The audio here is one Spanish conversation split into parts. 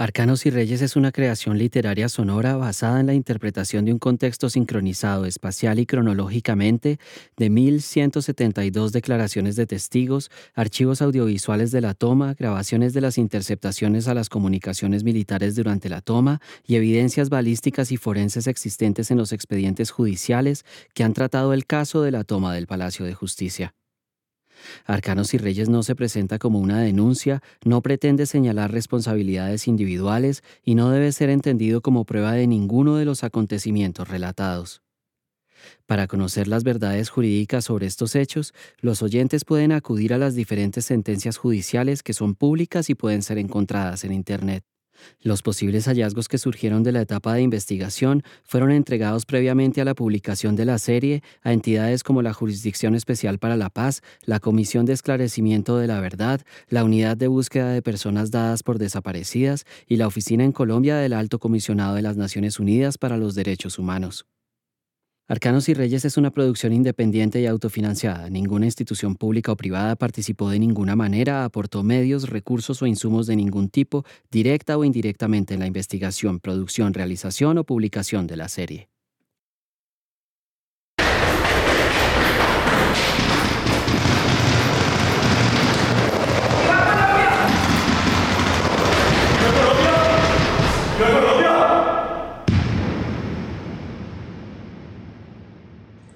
Arcanos y Reyes es una creación literaria sonora basada en la interpretación de un contexto sincronizado espacial y cronológicamente de 1172 declaraciones de testigos, archivos audiovisuales de la toma, grabaciones de las interceptaciones a las comunicaciones militares durante la toma y evidencias balísticas y forenses existentes en los expedientes judiciales que han tratado el caso de la toma del Palacio de Justicia. Arcanos y Reyes no se presenta como una denuncia, no pretende señalar responsabilidades individuales y no debe ser entendido como prueba de ninguno de los acontecimientos relatados. Para conocer las verdades jurídicas sobre estos hechos, los oyentes pueden acudir a las diferentes sentencias judiciales que son públicas y pueden ser encontradas en Internet. Los posibles hallazgos que surgieron de la etapa de investigación fueron entregados previamente a la publicación de la serie a entidades como la Jurisdicción Especial para la Paz, la Comisión de Esclarecimiento de la Verdad, la Unidad de Búsqueda de Personas Dadas por Desaparecidas y la Oficina en Colombia del Alto Comisionado de las Naciones Unidas para los Derechos Humanos. Arcanos y Reyes es una producción independiente y autofinanciada. Ninguna institución pública o privada participó de ninguna manera, aportó medios, recursos o insumos de ningún tipo, directa o indirectamente en la investigación, producción, realización o publicación de la serie.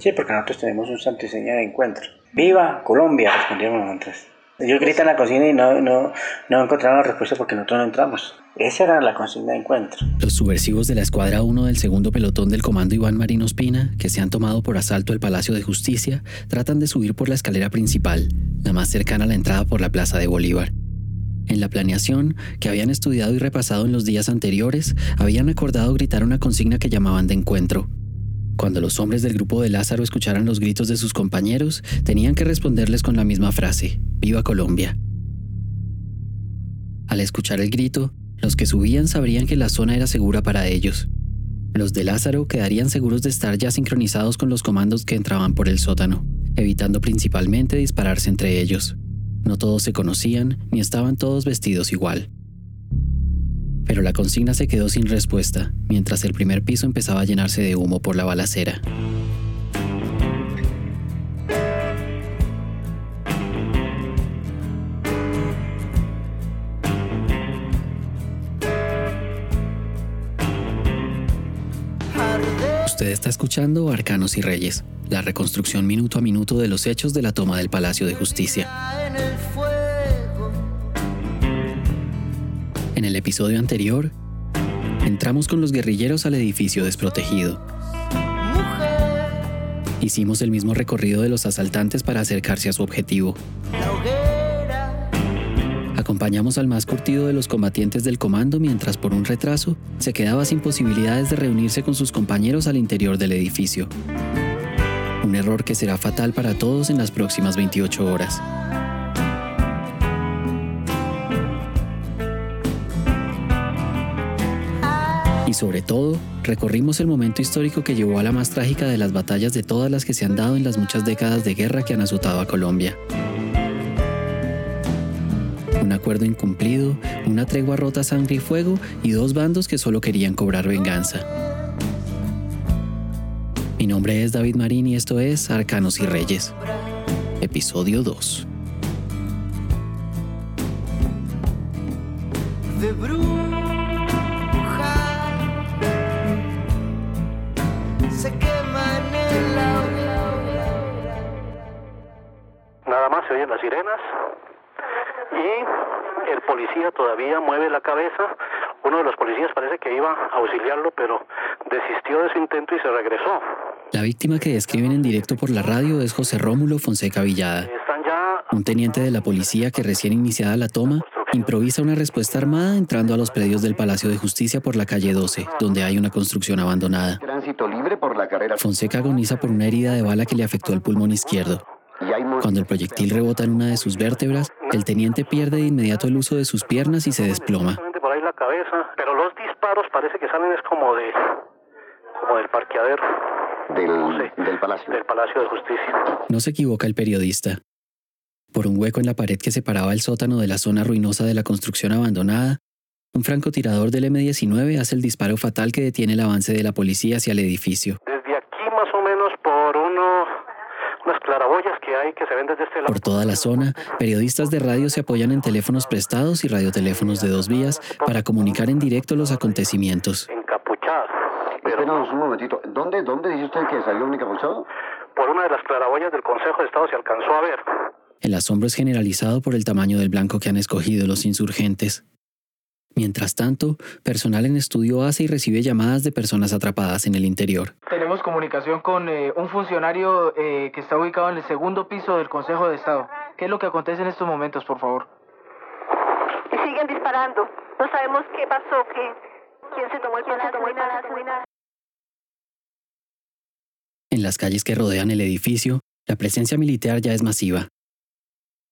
Sí, porque nosotros tenemos un santo diseño de encuentro. ¡Viva Colombia! Respondieron nosotros. Ellos gritan en la cocina y no, no, no encontraron la respuesta porque nosotros no entramos. Esa era la consigna de encuentro. Los subversivos de la Escuadra 1 del segundo pelotón del Comando Iván Marino Espina, que se han tomado por asalto el Palacio de Justicia, tratan de subir por la escalera principal, la más cercana a la entrada por la Plaza de Bolívar. En la planeación, que habían estudiado y repasado en los días anteriores, habían acordado gritar una consigna que llamaban de encuentro, cuando los hombres del grupo de Lázaro escucharan los gritos de sus compañeros, tenían que responderles con la misma frase, Viva Colombia. Al escuchar el grito, los que subían sabrían que la zona era segura para ellos. Los de Lázaro quedarían seguros de estar ya sincronizados con los comandos que entraban por el sótano, evitando principalmente dispararse entre ellos. No todos se conocían ni estaban todos vestidos igual pero la consigna se quedó sin respuesta, mientras el primer piso empezaba a llenarse de humo por la balacera. Usted está escuchando Arcanos y Reyes, la reconstrucción minuto a minuto de los hechos de la toma del Palacio de Justicia. En el episodio anterior, entramos con los guerrilleros al edificio desprotegido. Hicimos el mismo recorrido de los asaltantes para acercarse a su objetivo. Acompañamos al más curtido de los combatientes del comando mientras por un retraso se quedaba sin posibilidades de reunirse con sus compañeros al interior del edificio. Un error que será fatal para todos en las próximas 28 horas. Y sobre todo, recorrimos el momento histórico que llevó a la más trágica de las batallas de todas las que se han dado en las muchas décadas de guerra que han azotado a Colombia. Un acuerdo incumplido, una tregua rota sangre y fuego y dos bandos que solo querían cobrar venganza. Mi nombre es David Marín y esto es Arcanos y Reyes. Episodio 2. Policía todavía mueve la cabeza. Uno de los policías parece que iba a auxiliarlo, pero desistió de su intento y se regresó. La víctima que describen en directo por la radio es José Rómulo Fonseca Villada, un teniente de la policía que recién iniciada la toma improvisa una respuesta armada entrando a los predios del Palacio de Justicia por la calle 12, donde hay una construcción abandonada. Fonseca agoniza por una herida de bala que le afectó el pulmón izquierdo. Cuando el proyectil rebota en una de sus vértebras, el teniente pierde de inmediato el uso de sus piernas y se desploma. Por ahí la cabeza, pero los disparos parece que salen es como de como del parqueadero del, del palacio del Palacio de Justicia. No se equivoca el periodista. Por un hueco en la pared que separaba el sótano de la zona ruinosa de la construcción abandonada, un francotirador del M-19 hace el disparo fatal que detiene el avance de la policía hacia el edificio. Desde aquí más o menos por uno, unas claraboyas que hay que se ven desde este lado. Por toda la zona, periodistas de radio se apoyan en teléfonos prestados y radioteléfonos de dos vías para comunicar en directo los acontecimientos. Encapuchadas. Pero Espéranos un momentito. ¿Dónde, ¿Dónde dice usted que salió un encapuchado? por una de las claraboyas del Consejo de Estado se alcanzó a ver. El asombro es generalizado por el tamaño del blanco que han escogido los insurgentes. Mientras tanto, personal en estudio hace y recibe llamadas de personas atrapadas en el interior. Tenemos comunicación con eh, un funcionario eh, que está ubicado en el segundo piso del Consejo de Estado. ¿Qué es lo que acontece en estos momentos, por favor? y siguen disparando. No sabemos qué pasó, qué, quién se tomó el nada. En las calles que rodean el edificio, la presencia militar ya es masiva.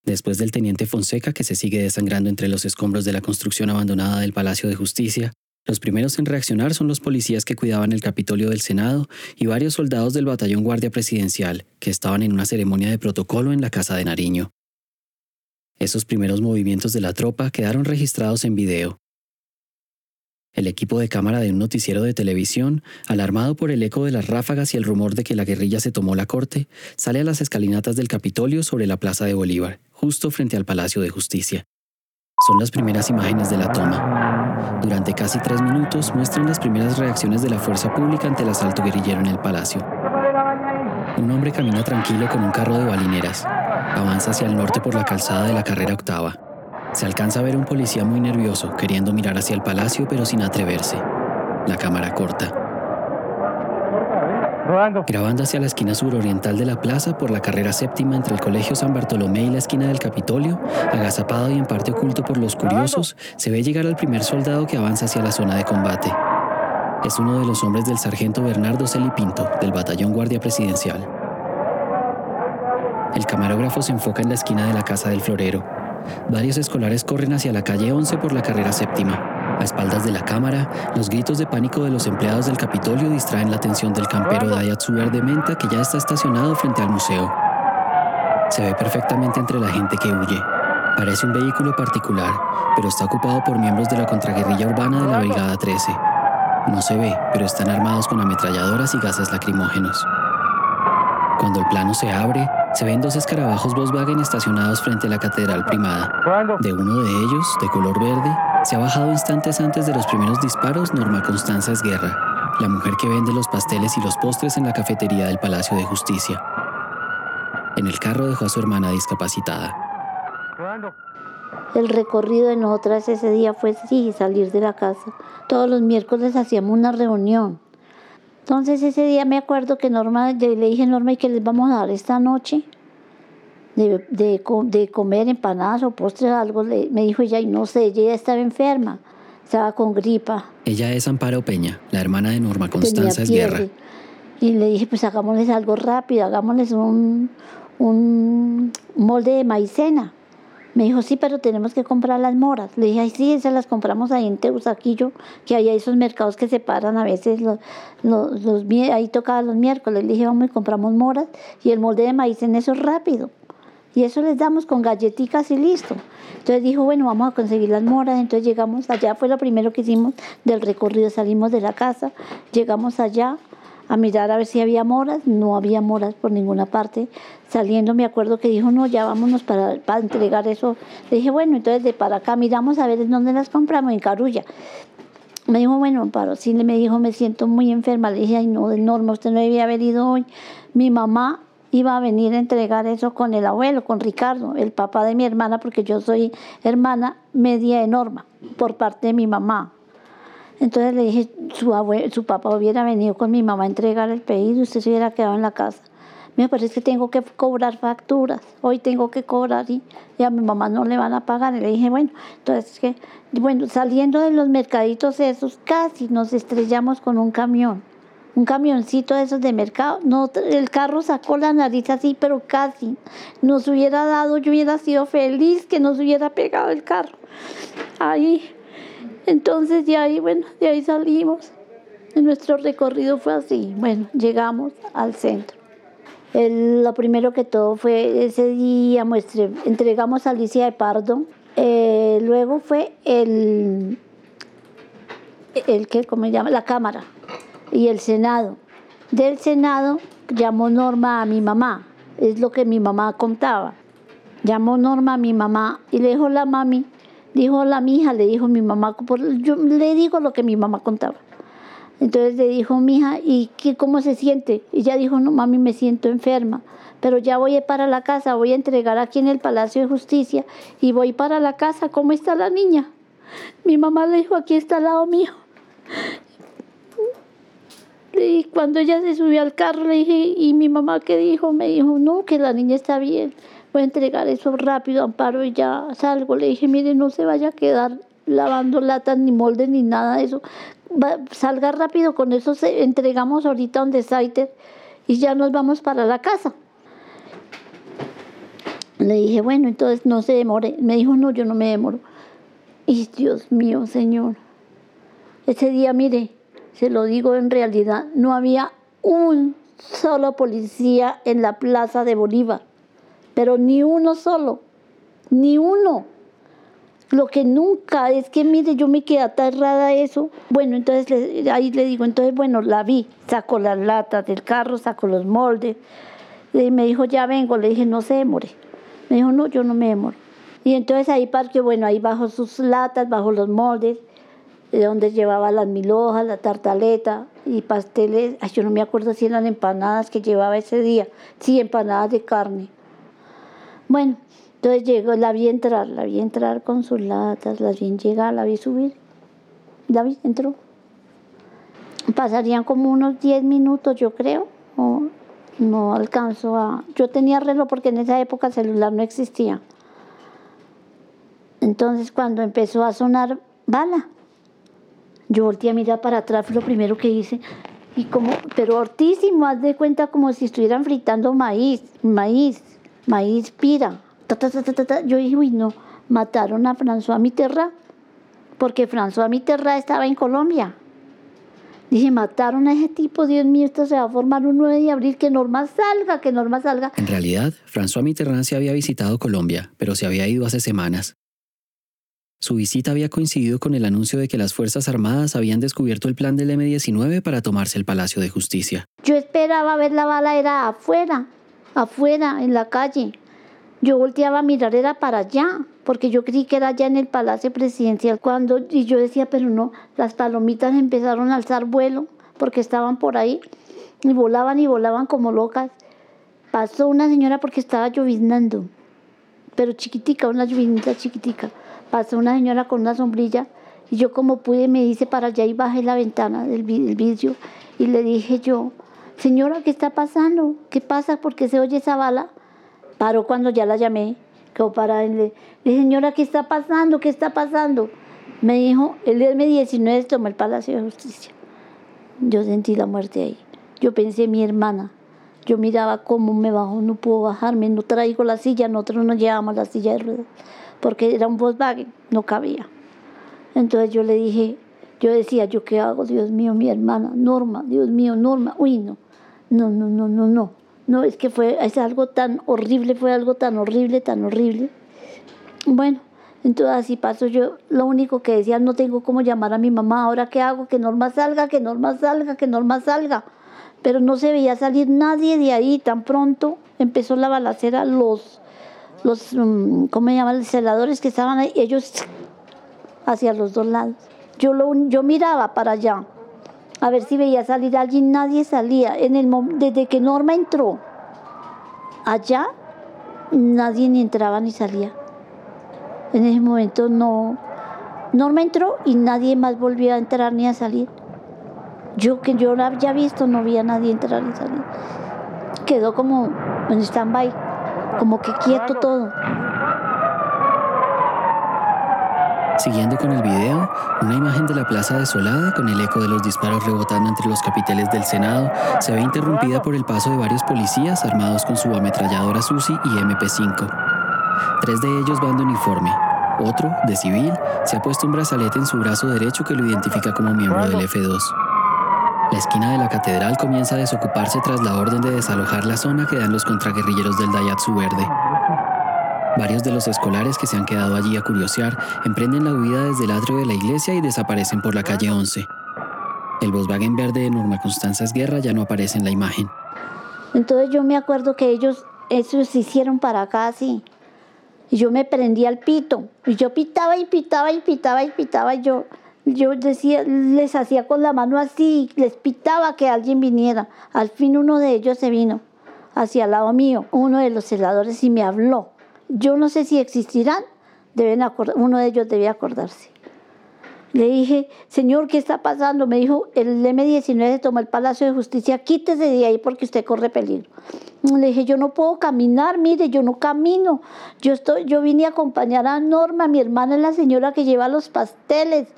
Después del teniente Fonseca, que se sigue desangrando entre los escombros de la construcción abandonada del Palacio de Justicia, los primeros en reaccionar son los policías que cuidaban el Capitolio del Senado y varios soldados del Batallón Guardia Presidencial, que estaban en una ceremonia de protocolo en la Casa de Nariño. Esos primeros movimientos de la tropa quedaron registrados en video. El equipo de cámara de un noticiero de televisión, alarmado por el eco de las ráfagas y el rumor de que la guerrilla se tomó la corte, sale a las escalinatas del Capitolio sobre la Plaza de Bolívar, justo frente al Palacio de Justicia. Son las primeras imágenes de la toma. Durante casi tres minutos muestran las primeras reacciones de la fuerza pública ante el asalto guerrillero en el palacio. Un hombre camina tranquilo con un carro de balineras. Avanza hacia el norte por la calzada de la carrera octava. Se alcanza a ver un policía muy nervioso, queriendo mirar hacia el palacio pero sin atreverse. La cámara corta. Grabando hacia la esquina suroriental de la plaza por la carrera séptima entre el Colegio San Bartolomé y la esquina del Capitolio, agazapado y en parte oculto por los curiosos, se ve llegar al primer soldado que avanza hacia la zona de combate. Es uno de los hombres del sargento Bernardo Celipinto, del Batallón Guardia Presidencial. El camarógrafo se enfoca en la esquina de la Casa del Florero. Varios escolares corren hacia la calle 11 por la carrera séptima. A espaldas de la cámara, los gritos de pánico de los empleados del Capitolio distraen la atención del campero Dayatsu Verde Menta que ya está estacionado frente al museo. Se ve perfectamente entre la gente que huye. Parece un vehículo particular, pero está ocupado por miembros de la contraguerrilla urbana de la Brigada 13. No se ve, pero están armados con ametralladoras y gases lacrimógenos. Cuando el plano se abre, se ven dos escarabajos Volkswagen estacionados frente a la Catedral Primada. De uno de ellos, de color verde, se ha bajado instantes antes de los primeros disparos Norma Constanza Esguerra, la mujer que vende los pasteles y los postres en la cafetería del Palacio de Justicia. En el carro dejó a su hermana discapacitada. El recorrido de nosotras ese día fue sí, salir de la casa. Todos los miércoles hacíamos una reunión. Entonces ese día me acuerdo que Norma, yo le dije a Norma, ¿y qué les vamos a dar esta noche? De, de, de comer empanadas o postres, algo. Le- me dijo ella, y no sé, ella ya estaba enferma, estaba con gripa, Ella es Amparo Peña, la hermana de Norma Constanza Esguerra. Y le dije, pues hagámosles algo rápido, hagámosles un, un molde de maicena. Me dijo, sí, pero tenemos que comprar las moras. Le dije, ay, sí, esas las compramos ahí en Teusaquillo, que hay esos mercados que se paran a veces, los, los, los ahí tocaba los miércoles. Le dije, vamos y compramos moras y el molde de maicena, eso es rápido. Y eso les damos con galletitas y listo. Entonces dijo, bueno, vamos a conseguir las moras. Entonces llegamos allá, fue lo primero que hicimos del recorrido. Salimos de la casa, llegamos allá a mirar a ver si había moras. No había moras por ninguna parte. Saliendo me acuerdo que dijo, no, ya vámonos para, para entregar eso. Le dije, bueno, entonces de para acá miramos a ver en dónde las compramos, en Carulla. Me dijo, bueno, Amparo, sí, me dijo, me siento muy enferma. Le dije, ay, no, de Norma, usted no debía haber ido hoy. Mi mamá iba a venir a entregar eso con el abuelo, con Ricardo, el papá de mi hermana, porque yo soy hermana media de Norma, por parte de mi mamá. Entonces le dije, su, abue- su papá hubiera venido con mi mamá a entregar el pedido, usted se hubiera quedado en la casa. Me es que tengo que cobrar facturas, hoy tengo que cobrar y, y a mi mamá no le van a pagar. Y le dije, bueno, entonces que, bueno, saliendo de los mercaditos esos, casi nos estrellamos con un camión, un camioncito de esos de mercado. No, el carro sacó la nariz así, pero casi nos hubiera dado, yo hubiera sido feliz que nos hubiera pegado el carro. Ahí, entonces de ahí, bueno, de ahí salimos. Nuestro recorrido fue así. Bueno, llegamos al centro. Lo primero que todo fue ese día, entregamos a Alicia de Pardo. Eh, luego fue el, el que, ¿cómo se llama? La Cámara y el Senado. Del Senado llamó Norma a mi mamá, es lo que mi mamá contaba. Llamó Norma a mi mamá y le dijo la mami, dijo la mija, le dijo mi mamá, yo le digo lo que mi mamá contaba. Entonces le dijo mi hija, ¿y qué, cómo se siente? Y ella dijo, no mami, me siento enferma, pero ya voy para la casa, voy a entregar aquí en el Palacio de Justicia y voy para la casa, ¿cómo está la niña? Mi mamá le dijo, aquí está al lado mío. Y cuando ella se subió al carro le dije, ¿y mi mamá qué dijo? Me dijo, no, que la niña está bien. Voy a entregar eso rápido, Amparo, y ya salgo. Le dije, mire, no se vaya a quedar lavando latas, ni moldes, ni nada de eso. salga rápido, con eso se, entregamos ahorita donde Saiter y ya nos vamos para la casa. Le dije, bueno, entonces no se demore. Me dijo, no, yo no me demoro. Y Dios mío, Señor. Ese día, mire, se lo digo en realidad, no había un solo policía en la plaza de Bolívar, pero ni uno solo, ni uno. Lo que nunca es que, mire, yo me quedé aterrada a eso. Bueno, entonces ahí le digo, entonces, bueno, la vi, sacó las latas del carro, sacó los moldes. Y me dijo, ya vengo. Le dije, no se demore. Me dijo, no, yo no me demoro. Y entonces ahí parque, bueno, ahí bajo sus latas, bajo los moldes de donde llevaba las mil hojas, la tartaleta y pasteles. Yo no me acuerdo si eran empanadas que llevaba ese día. Sí, empanadas de carne. Bueno, entonces llegó, la vi entrar, la vi entrar con sus latas, la vi llegar, la vi subir. La vi, entró. Pasarían como unos 10 minutos, yo creo. O no alcanzo a... Yo tenía reloj porque en esa época el celular no existía. Entonces cuando empezó a sonar bala, yo volteé a mirar para atrás, fue lo primero que hice. Y como, pero hortísimo, haz de cuenta como si estuvieran fritando maíz, maíz, maíz pira. Yo dije, uy, no, mataron a François Mitterrand, porque François Mitterrand estaba en Colombia. Dije, mataron a ese tipo, Dios mío, esto se va a formar un 9 de abril, que Norma salga, que Norma salga. En realidad, François Mitterrand se había visitado Colombia, pero se había ido hace semanas. Su visita había coincidido con el anuncio de que las Fuerzas Armadas habían descubierto el plan del M-19 para tomarse el Palacio de Justicia. Yo esperaba ver la bala, era afuera, afuera, en la calle. Yo volteaba a mirar, era para allá, porque yo creí que era allá en el Palacio Presidencial. Cuando, y yo decía, pero no, las palomitas empezaron a alzar vuelo, porque estaban por ahí, y volaban y volaban como locas. Pasó una señora porque estaba lloviznando, pero chiquitica, una llovinita chiquitica pasó una señora con una sombrilla y yo como pude me hice para allá y bajé la ventana del vidrio y le dije yo, señora, ¿qué está pasando? ¿Qué pasa? ¿Por qué se oye esa bala? Paró cuando ya la llamé, quedó para Le dije, señora, ¿qué está pasando? ¿Qué está pasando? Me dijo, el M-19 tomó el Palacio de Justicia. Yo sentí la muerte ahí. Yo pensé, mi hermana. Yo miraba cómo me bajó, no puedo bajarme, no traigo la silla, nosotros no llevamos la silla de ruedas porque era un Volkswagen, no cabía. Entonces yo le dije, yo decía, ¿yo qué hago? Dios mío, mi hermana, Norma, Dios mío, Norma, uy, no, no, no, no, no, no. No, es que fue, es algo tan horrible, fue algo tan horrible, tan horrible. Bueno, entonces así pasó yo, lo único que decía, no tengo cómo llamar a mi mamá, ahora qué hago, que Norma salga, que Norma salga, que Norma salga. Pero no se veía salir nadie de ahí tan pronto. Empezó la balacera, los los, mm, ¿cómo se llaman? Los celadores que estaban ahí, ellos hacia los dos lados. Yo, lo, yo miraba para allá, a ver si veía salir alguien, nadie salía. En el, desde que Norma entró allá, nadie ni entraba ni salía. En ese momento no. Norma entró y nadie más volvió a entrar ni a salir. Yo que yo había visto, no había nadie entrar ni salir. Quedó como en stand-by como que quieto todo. Siguiendo con el video, una imagen de la plaza desolada con el eco de los disparos rebotando entre los capiteles del Senado se ve interrumpida por el paso de varios policías armados con su ametralladora SUSI y MP5. Tres de ellos van de uniforme. Otro, de civil, se ha puesto un brazalete en su brazo derecho que lo identifica como miembro del F2. La esquina de la catedral comienza a desocuparse tras la orden de desalojar la zona que dan los contraguerrilleros del Dayatsu Verde. Varios de los escolares que se han quedado allí a curiosear emprenden la huida desde el atrio de la iglesia y desaparecen por la calle 11. El Volkswagen verde de Norma Constanza Guerra ya no aparece en la imagen. Entonces yo me acuerdo que ellos, eso se hicieron para acá así. Y yo me prendía al pito. Y yo pitaba y pitaba y pitaba y pitaba. Y yo, yo decía, les hacía con la mano así, les pitaba que alguien viniera. Al fin uno de ellos se vino hacia el lado mío, uno de los celadores, y me habló. Yo no sé si existirán, deben uno de ellos debe acordarse. Le dije, señor, ¿qué está pasando? Me dijo, el M19 tomó el Palacio de Justicia, quítese de ahí porque usted corre peligro. Le dije, yo no puedo caminar, mire, yo no camino. Yo, estoy, yo vine a acompañar a Norma, mi hermana es la señora que lleva los pasteles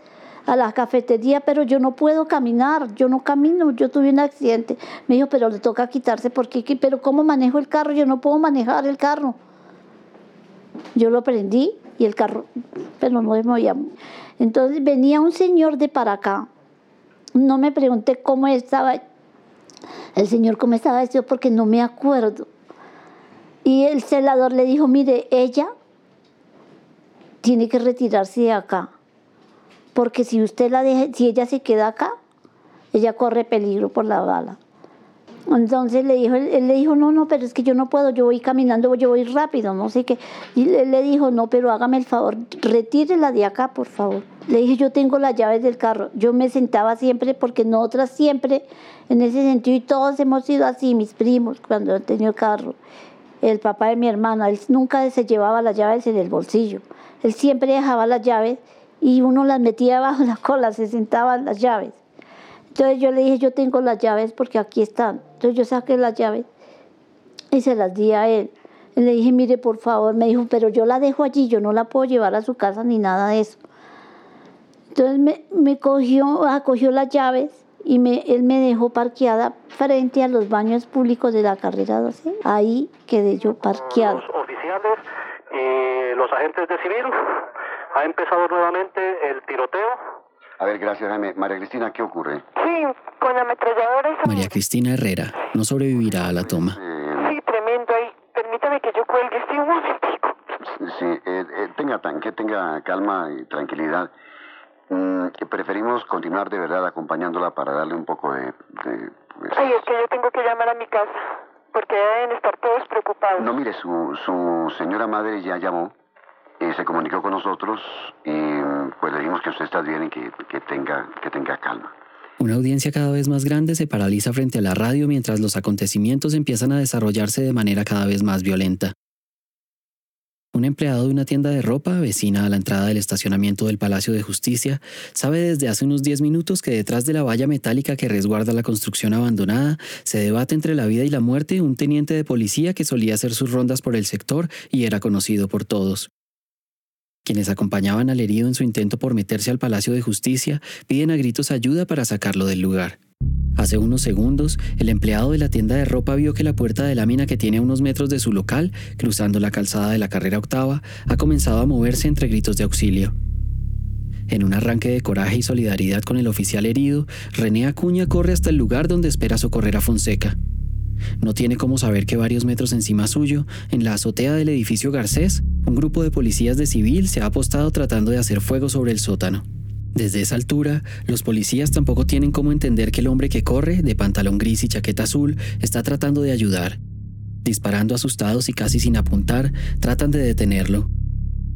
a la cafetería, pero yo no puedo caminar, yo no camino, yo tuve un accidente. Me dijo, pero le toca quitarse porque, pero ¿cómo manejo el carro? Yo no puedo manejar el carro. Yo lo prendí y el carro, pero no me movía. Entonces venía un señor de para acá. No me pregunté cómo estaba el señor, cómo estaba vestido, porque no me acuerdo. Y el celador le dijo, mire, ella tiene que retirarse de acá, porque si usted la deja, si ella se queda acá, ella corre peligro por la bala. Entonces le dijo, él, le dijo, no, no, pero es que yo no puedo, yo voy caminando, yo voy rápido, no sé qué. Y él le dijo, no, pero hágame el favor, retírela de acá, por favor. Le dije, yo tengo las llaves del carro. Yo me sentaba siempre, porque nosotras siempre, en ese sentido, y todos hemos sido así, mis primos, cuando han tenido carro. El papá de mi hermana, él nunca se llevaba las llaves en el bolsillo. Él siempre dejaba las llaves y uno las metía bajo la cola, se sentaban las llaves. Entonces yo le dije, yo tengo las llaves porque aquí están. Entonces yo saqué las llaves y se las di a él. Y le dije, mire, por favor, me dijo, pero yo la dejo allí, yo no la puedo llevar a su casa ni nada de eso. Entonces me, cogió, acogió las llaves y me, él me dejó parqueada frente a los baños públicos de la carrera 12. Ahí quedé yo parqueada. Los oficiales los agentes de civil ha empezado nuevamente el tiroteo a ver, gracias, Jaime. María Cristina, ¿qué ocurre? Sí, con ametralladores. María Cristina Herrera no sobrevivirá a la toma. Sí, tremendo ahí. Permítame que yo cuelgue, sí, un momentico. Sí, eh, eh, tenga, que tenga calma y tranquilidad. Mm, preferimos continuar de verdad acompañándola para darle un poco de... Pues Ay, es que yo tengo que llamar a mi casa, porque deben estar todos preocupados. No, mire, su, su señora madre ya llamó se comunicó con nosotros y pues le dijimos que usted está bien y que, que, tenga, que tenga calma. Una audiencia cada vez más grande se paraliza frente a la radio mientras los acontecimientos empiezan a desarrollarse de manera cada vez más violenta. Un empleado de una tienda de ropa, vecina a la entrada del estacionamiento del Palacio de Justicia, sabe desde hace unos 10 minutos que detrás de la valla metálica que resguarda la construcción abandonada se debate entre la vida y la muerte un teniente de policía que solía hacer sus rondas por el sector y era conocido por todos. Quienes acompañaban al herido en su intento por meterse al Palacio de Justicia piden a gritos ayuda para sacarlo del lugar. Hace unos segundos, el empleado de la tienda de ropa vio que la puerta de lámina que tiene a unos metros de su local, cruzando la calzada de la carrera octava, ha comenzado a moverse entre gritos de auxilio. En un arranque de coraje y solidaridad con el oficial herido, René Acuña corre hasta el lugar donde espera socorrer a Fonseca. No tiene cómo saber que varios metros encima suyo, en la azotea del edificio Garcés, un grupo de policías de civil se ha apostado tratando de hacer fuego sobre el sótano. Desde esa altura, los policías tampoco tienen cómo entender que el hombre que corre, de pantalón gris y chaqueta azul, está tratando de ayudar. Disparando asustados y casi sin apuntar, tratan de detenerlo.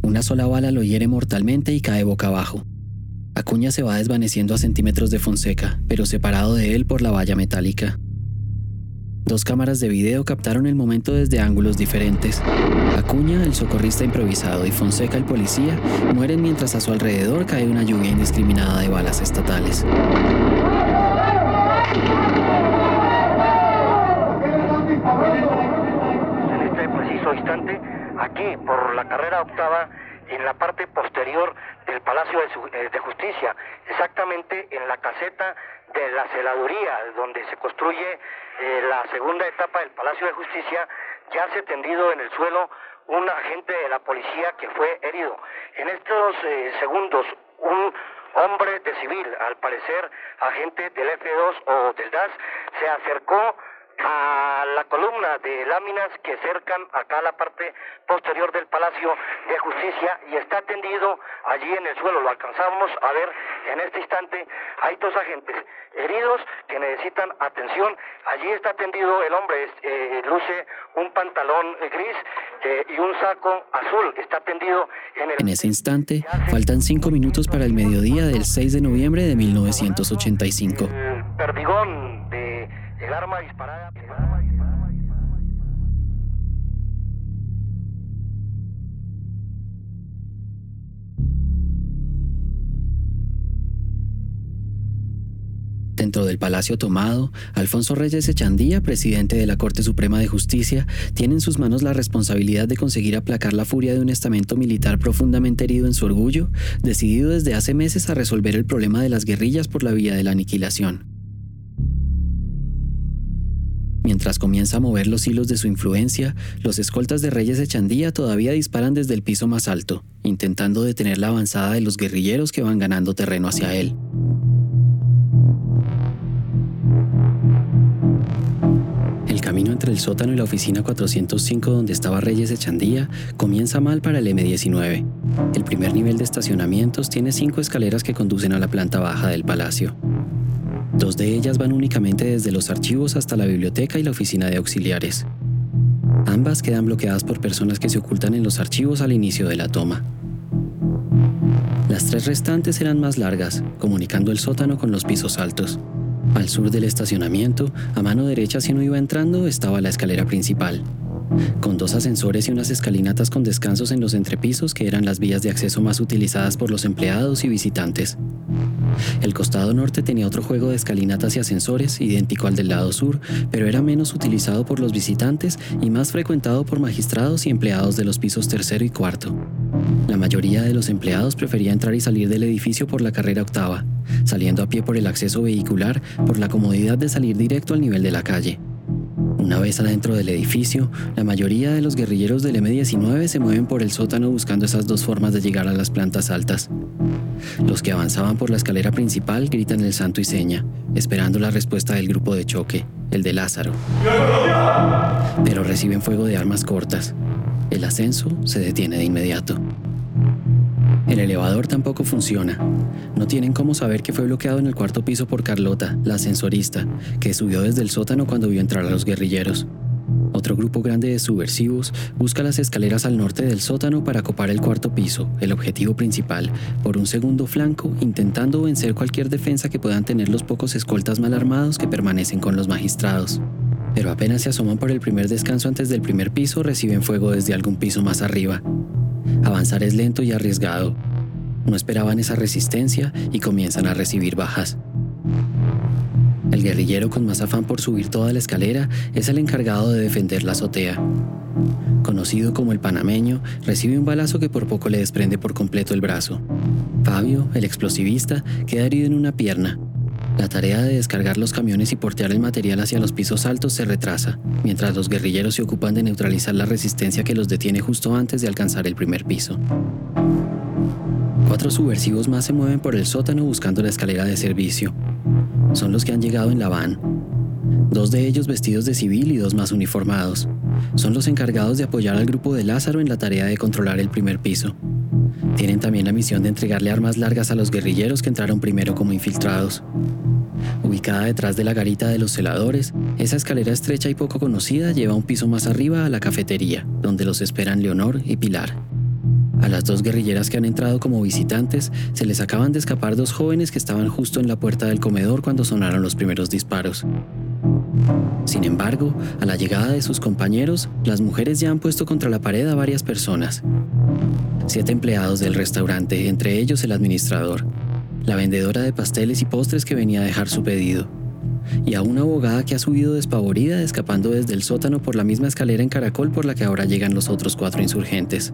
Una sola bala lo hiere mortalmente y cae boca abajo. Acuña se va desvaneciendo a centímetros de Fonseca, pero separado de él por la valla metálica. Dos cámaras de video captaron el momento desde ángulos diferentes. Acuña, el socorrista improvisado, y Fonseca, el policía, mueren mientras a su alrededor cae una lluvia indiscriminada de balas estatales. En este preciso instante, aquí por la carrera octava, en la parte posterior del Palacio de, eh, Justicia, exactamente en la caseta de la celaduría, donde se construye eh, la segunda etapa del Palacio de Justicia, ya se tendido en el suelo un agente de la policía que fue herido. En estos eh, segundos, un hombre de civil, al parecer agente del F2 o del DAS, se acercó a la columna de láminas que cercan acá la parte posterior del Palacio de Justicia y está tendido allí en el suelo. Lo alcanzamos a ver en este instante. Hay dos agentes heridos que necesitan atención. Allí está tendido el hombre, eh, luce un pantalón gris eh, y un saco azul. Está tendido en el... En ese instante, faltan cinco minutos para el mediodía del 6 de noviembre de 1985. El perdigón de el arma disparada. Dentro del Palacio Tomado, Alfonso Reyes Echandía, presidente de la Corte Suprema de Justicia, tiene en sus manos la responsabilidad de conseguir aplacar la furia de un estamento militar profundamente herido en su orgullo, decidido desde hace meses a resolver el problema de las guerrillas por la vía de la aniquilación. Mientras comienza a mover los hilos de su influencia, los escoltas de Reyes Echandía todavía disparan desde el piso más alto, intentando detener la avanzada de los guerrilleros que van ganando terreno hacia él. El camino entre el sótano y la oficina 405 donde estaba Reyes Echandía comienza mal para el M19. El primer nivel de estacionamientos tiene cinco escaleras que conducen a la planta baja del palacio. Dos de ellas van únicamente desde los archivos hasta la biblioteca y la oficina de auxiliares. Ambas quedan bloqueadas por personas que se ocultan en los archivos al inicio de la toma. Las tres restantes eran más largas, comunicando el sótano con los pisos altos. Al sur del estacionamiento, a mano derecha si uno iba entrando, estaba la escalera principal, con dos ascensores y unas escalinatas con descansos en los entrepisos que eran las vías de acceso más utilizadas por los empleados y visitantes. El costado norte tenía otro juego de escalinatas y ascensores, idéntico al del lado sur, pero era menos utilizado por los visitantes y más frecuentado por magistrados y empleados de los pisos tercero y cuarto. La mayoría de los empleados prefería entrar y salir del edificio por la carrera octava, saliendo a pie por el acceso vehicular por la comodidad de salir directo al nivel de la calle. Una vez adentro del edificio, la mayoría de los guerrilleros del M-19 se mueven por el sótano buscando esas dos formas de llegar a las plantas altas. Los que avanzaban por la escalera principal gritan el santo y seña, esperando la respuesta del grupo de choque, el de Lázaro. Pero reciben fuego de armas cortas. El ascenso se detiene de inmediato. El elevador tampoco funciona. No tienen cómo saber que fue bloqueado en el cuarto piso por Carlota, la ascensorista, que subió desde el sótano cuando vio entrar a los guerrilleros. Otro grupo grande de subversivos busca las escaleras al norte del sótano para copar el cuarto piso, el objetivo principal, por un segundo flanco, intentando vencer cualquier defensa que puedan tener los pocos escoltas mal armados que permanecen con los magistrados. Pero apenas se asoman por el primer descanso antes del primer piso, reciben fuego desde algún piso más arriba. Avanzar es lento y arriesgado. No esperaban esa resistencia y comienzan a recibir bajas. El guerrillero con más afán por subir toda la escalera es el encargado de defender la azotea. Conocido como el panameño, recibe un balazo que por poco le desprende por completo el brazo. Fabio, el explosivista, queda herido en una pierna. La tarea de descargar los camiones y portear el material hacia los pisos altos se retrasa, mientras los guerrilleros se ocupan de neutralizar la resistencia que los detiene justo antes de alcanzar el primer piso. Cuatro subversivos más se mueven por el sótano buscando la escalera de servicio. Son los que han llegado en la van. Dos de ellos vestidos de civil y dos más uniformados. Son los encargados de apoyar al grupo de Lázaro en la tarea de controlar el primer piso. Tienen también la misión de entregarle armas largas a los guerrilleros que entraron primero como infiltrados. Ubicada detrás de la garita de los celadores, esa escalera estrecha y poco conocida lleva un piso más arriba a la cafetería, donde los esperan Leonor y Pilar. A las dos guerrilleras que han entrado como visitantes se les acaban de escapar dos jóvenes que estaban justo en la puerta del comedor cuando sonaron los primeros disparos. Sin embargo, a la llegada de sus compañeros, las mujeres ya han puesto contra la pared a varias personas. Siete empleados del restaurante, entre ellos el administrador, la vendedora de pasteles y postres que venía a dejar su pedido, y a una abogada que ha subido despavorida escapando desde el sótano por la misma escalera en caracol por la que ahora llegan los otros cuatro insurgentes.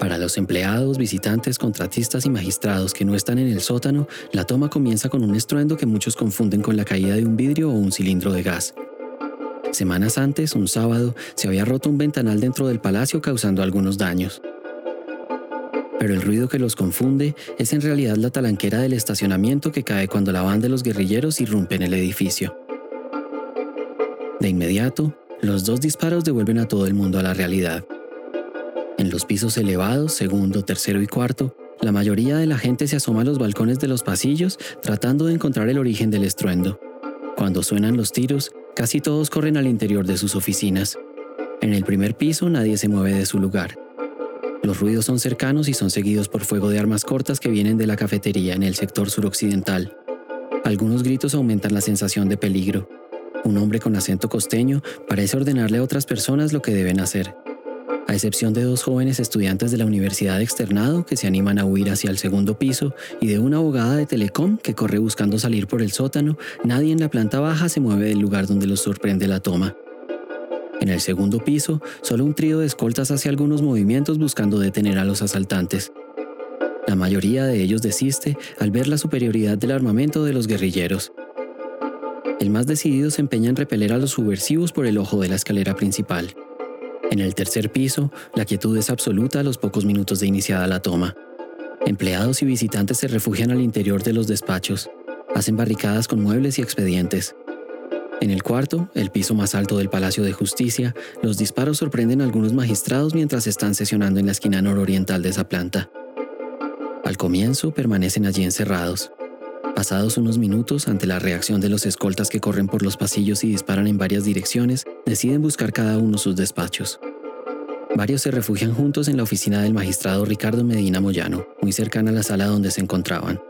Para los empleados, visitantes, contratistas y magistrados que no están en el sótano, la toma comienza con un estruendo que muchos confunden con la caída de un vidrio o un cilindro de gas. Semanas antes, un sábado, se había roto un ventanal dentro del palacio causando algunos daños. pero el ruido que los confunde es en realidad la talanquera del estacionamiento que cae cuando la banda de los guerrilleros irrumpe en el edificio. De inmediato, los dos disparos devuelven a todo el mundo a la realidad. En los pisos elevados, segundo, tercero y cuarto, la mayoría de la gente se asoma a los balcones de los pasillos tratando de encontrar el origen del estruendo. Cuando suenan los tiros, casi todos corren al interior de sus oficinas. En el primer piso nadie se mueve de su lugar. Los ruidos son cercanos y son seguidos por fuego de armas cortas que vienen de la cafetería en el sector suroccidental. Algunos gritos aumentan la sensación de peligro. Un hombre con acento costeño parece ordenarle a otras personas lo que deben hacer. A excepción de dos jóvenes estudiantes de la Universidad Externado que se animan a huir hacia el segundo piso y de una abogada de Telecom que corre buscando salir por el sótano, nadie en la planta baja se mueve del lugar donde los sorprende la toma. En el segundo piso, solo un trío de escoltas hace algunos movimientos buscando detener a los asaltantes. La mayoría de ellos desiste al ver la superioridad del armamento de los guerrilleros. El más decidido se empeña en repeler a los subversivos por el ojo de la escalera principal. En el tercer piso, la quietud es absoluta a los pocos minutos de iniciada la toma. Empleados y visitantes se refugian al interior de los despachos, hacen barricadas con muebles y expedientes. En el cuarto, el piso más alto del Palacio de Justicia, los disparos sorprenden a algunos magistrados mientras están sesionando en la esquina nororiental de esa planta. Al comienzo permanecen allí encerrados. Pasados unos minutos, ante la reacción de los escoltas que corren por los pasillos y disparan en varias direcciones, deciden buscar cada uno sus despachos. Varios se refugian juntos en la oficina del magistrado Ricardo Medina Moyano, muy cercana a la sala donde se encontraban.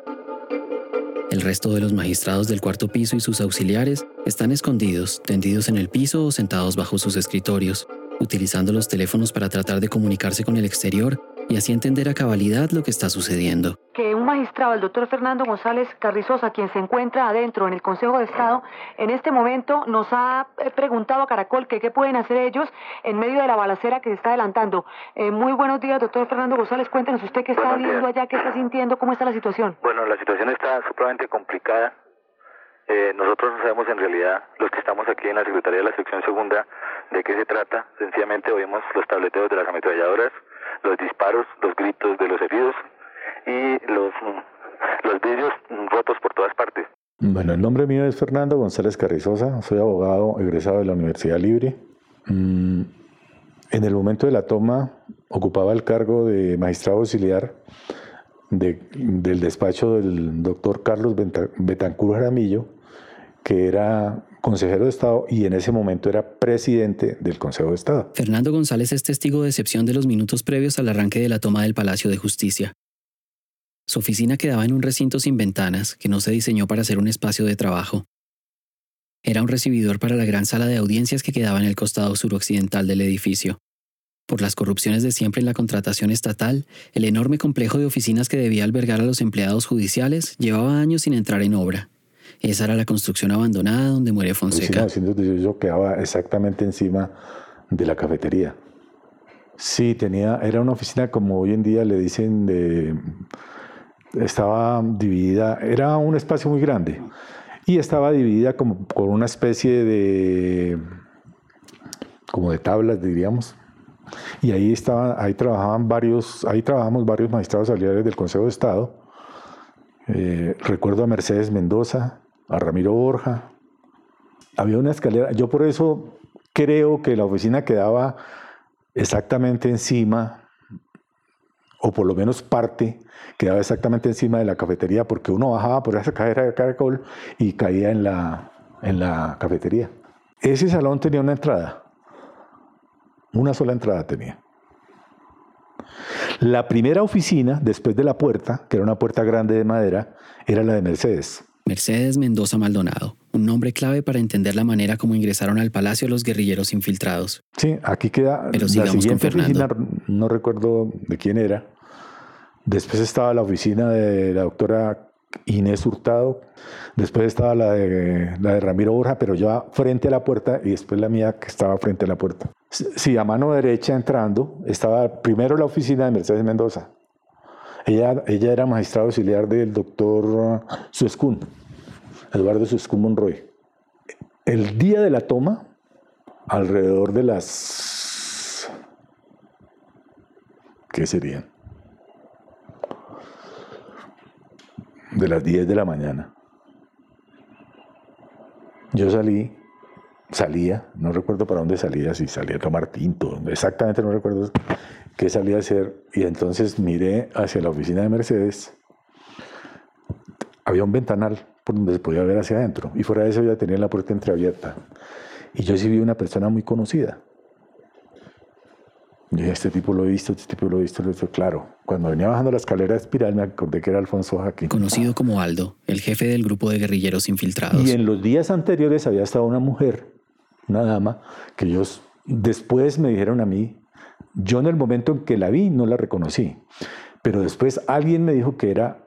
El resto de los magistrados del cuarto piso y sus auxiliares están escondidos, tendidos en el piso o sentados bajo sus escritorios, utilizando los teléfonos para tratar de comunicarse con el exterior y así entender a cabalidad lo que está sucediendo. Que un magistrado, el doctor Fernando González Carrizosa, quien se encuentra adentro en el Consejo de Estado, en este momento nos ha eh, preguntado a Caracol que qué pueden hacer ellos en medio de la balacera que se está adelantando. Eh, muy buenos días, doctor Fernando González. Cuéntenos usted qué está viendo allá, qué está sintiendo, cómo está la situación. Bueno, la situación está supremamente complicada. Eh, nosotros no sabemos en realidad, los que estamos aquí en la Secretaría de la Sección Segunda, de qué se trata. Sencillamente oímos los tableteos de las ametralladoras los disparos, los gritos de los heridos y los, los vidrios rotos por todas partes. Bueno, el nombre mío es Fernando González Carrizosa, soy abogado egresado de la Universidad Libre. Mm, en el momento de la toma ocupaba el cargo de magistrado auxiliar del despacho del doctor Carlos Betancur Jaramillo, que era consejero de Estado y en ese momento era presidente del Consejo de Estado. Fernando González es testigo de excepción de los minutos previos al arranque de la toma del Palacio de Justicia. Su oficina quedaba en un recinto sin ventanas que no se diseñó para ser un espacio de trabajo. Era un recibidor para la gran sala de audiencias que quedaba en el costado suroccidental del edificio. Por las corrupciones de siempre en la contratación estatal, el enorme complejo de oficinas que debía albergar a los empleados judiciales llevaba años sin entrar en obra esa era la construcción abandonada donde muere Fonseca. yo quedaba exactamente encima de la cafetería. Sí, tenía, era una oficina como hoy en día le dicen de, estaba dividida, era un espacio muy grande y estaba dividida como por una especie de, como de tablas, diríamos. Y ahí estaban, ahí trabajaban varios, ahí trabajamos varios magistrados auxiliares del Consejo de Estado. Eh, recuerdo a Mercedes Mendoza, a Ramiro Borja. Había una escalera, yo por eso creo que la oficina quedaba exactamente encima, o por lo menos parte, quedaba exactamente encima de la cafetería, porque uno bajaba por esa cadera de caracol y caía en la, en la cafetería. Ese salón tenía una entrada, una sola entrada tenía. La primera oficina, después de la puerta, que era una puerta grande de madera, era la de Mercedes. Mercedes Mendoza Maldonado, un nombre clave para entender la manera como ingresaron al palacio los guerrilleros infiltrados. Sí, aquí queda Pero la siguiente oficina, no recuerdo de quién era. Después estaba la oficina de la doctora Inés Hurtado, después estaba la de, la de Ramiro Borja, pero ya frente a la puerta, y después la mía que estaba frente a la puerta. Sí, a mano derecha entrando, estaba primero la oficina de Mercedes Mendoza, ella, ella era magistrado auxiliar del doctor Suescún, Eduardo Suescún Monroy. El día de la toma, alrededor de las... ¿Qué serían? de las 10 de la mañana. Yo salí, salía, no recuerdo para dónde salía, si salía a tomar tinto, exactamente no recuerdo qué salía a hacer, y entonces miré hacia la oficina de Mercedes. Había un ventanal por donde se podía ver hacia adentro, y fuera de eso ya tenía la puerta entreabierta. Y yo sí vi una persona muy conocida. Yo este tipo lo he visto, este tipo lo he visto, lo he visto. Claro, cuando venía bajando la escalera espiral me acordé que era Alfonso Jaquín. Conocido como Aldo, el jefe del grupo de guerrilleros infiltrados. Y en los días anteriores había estado una mujer, una dama, que ellos después me dijeron a mí, yo en el momento en que la vi no la reconocí, pero después alguien me dijo que era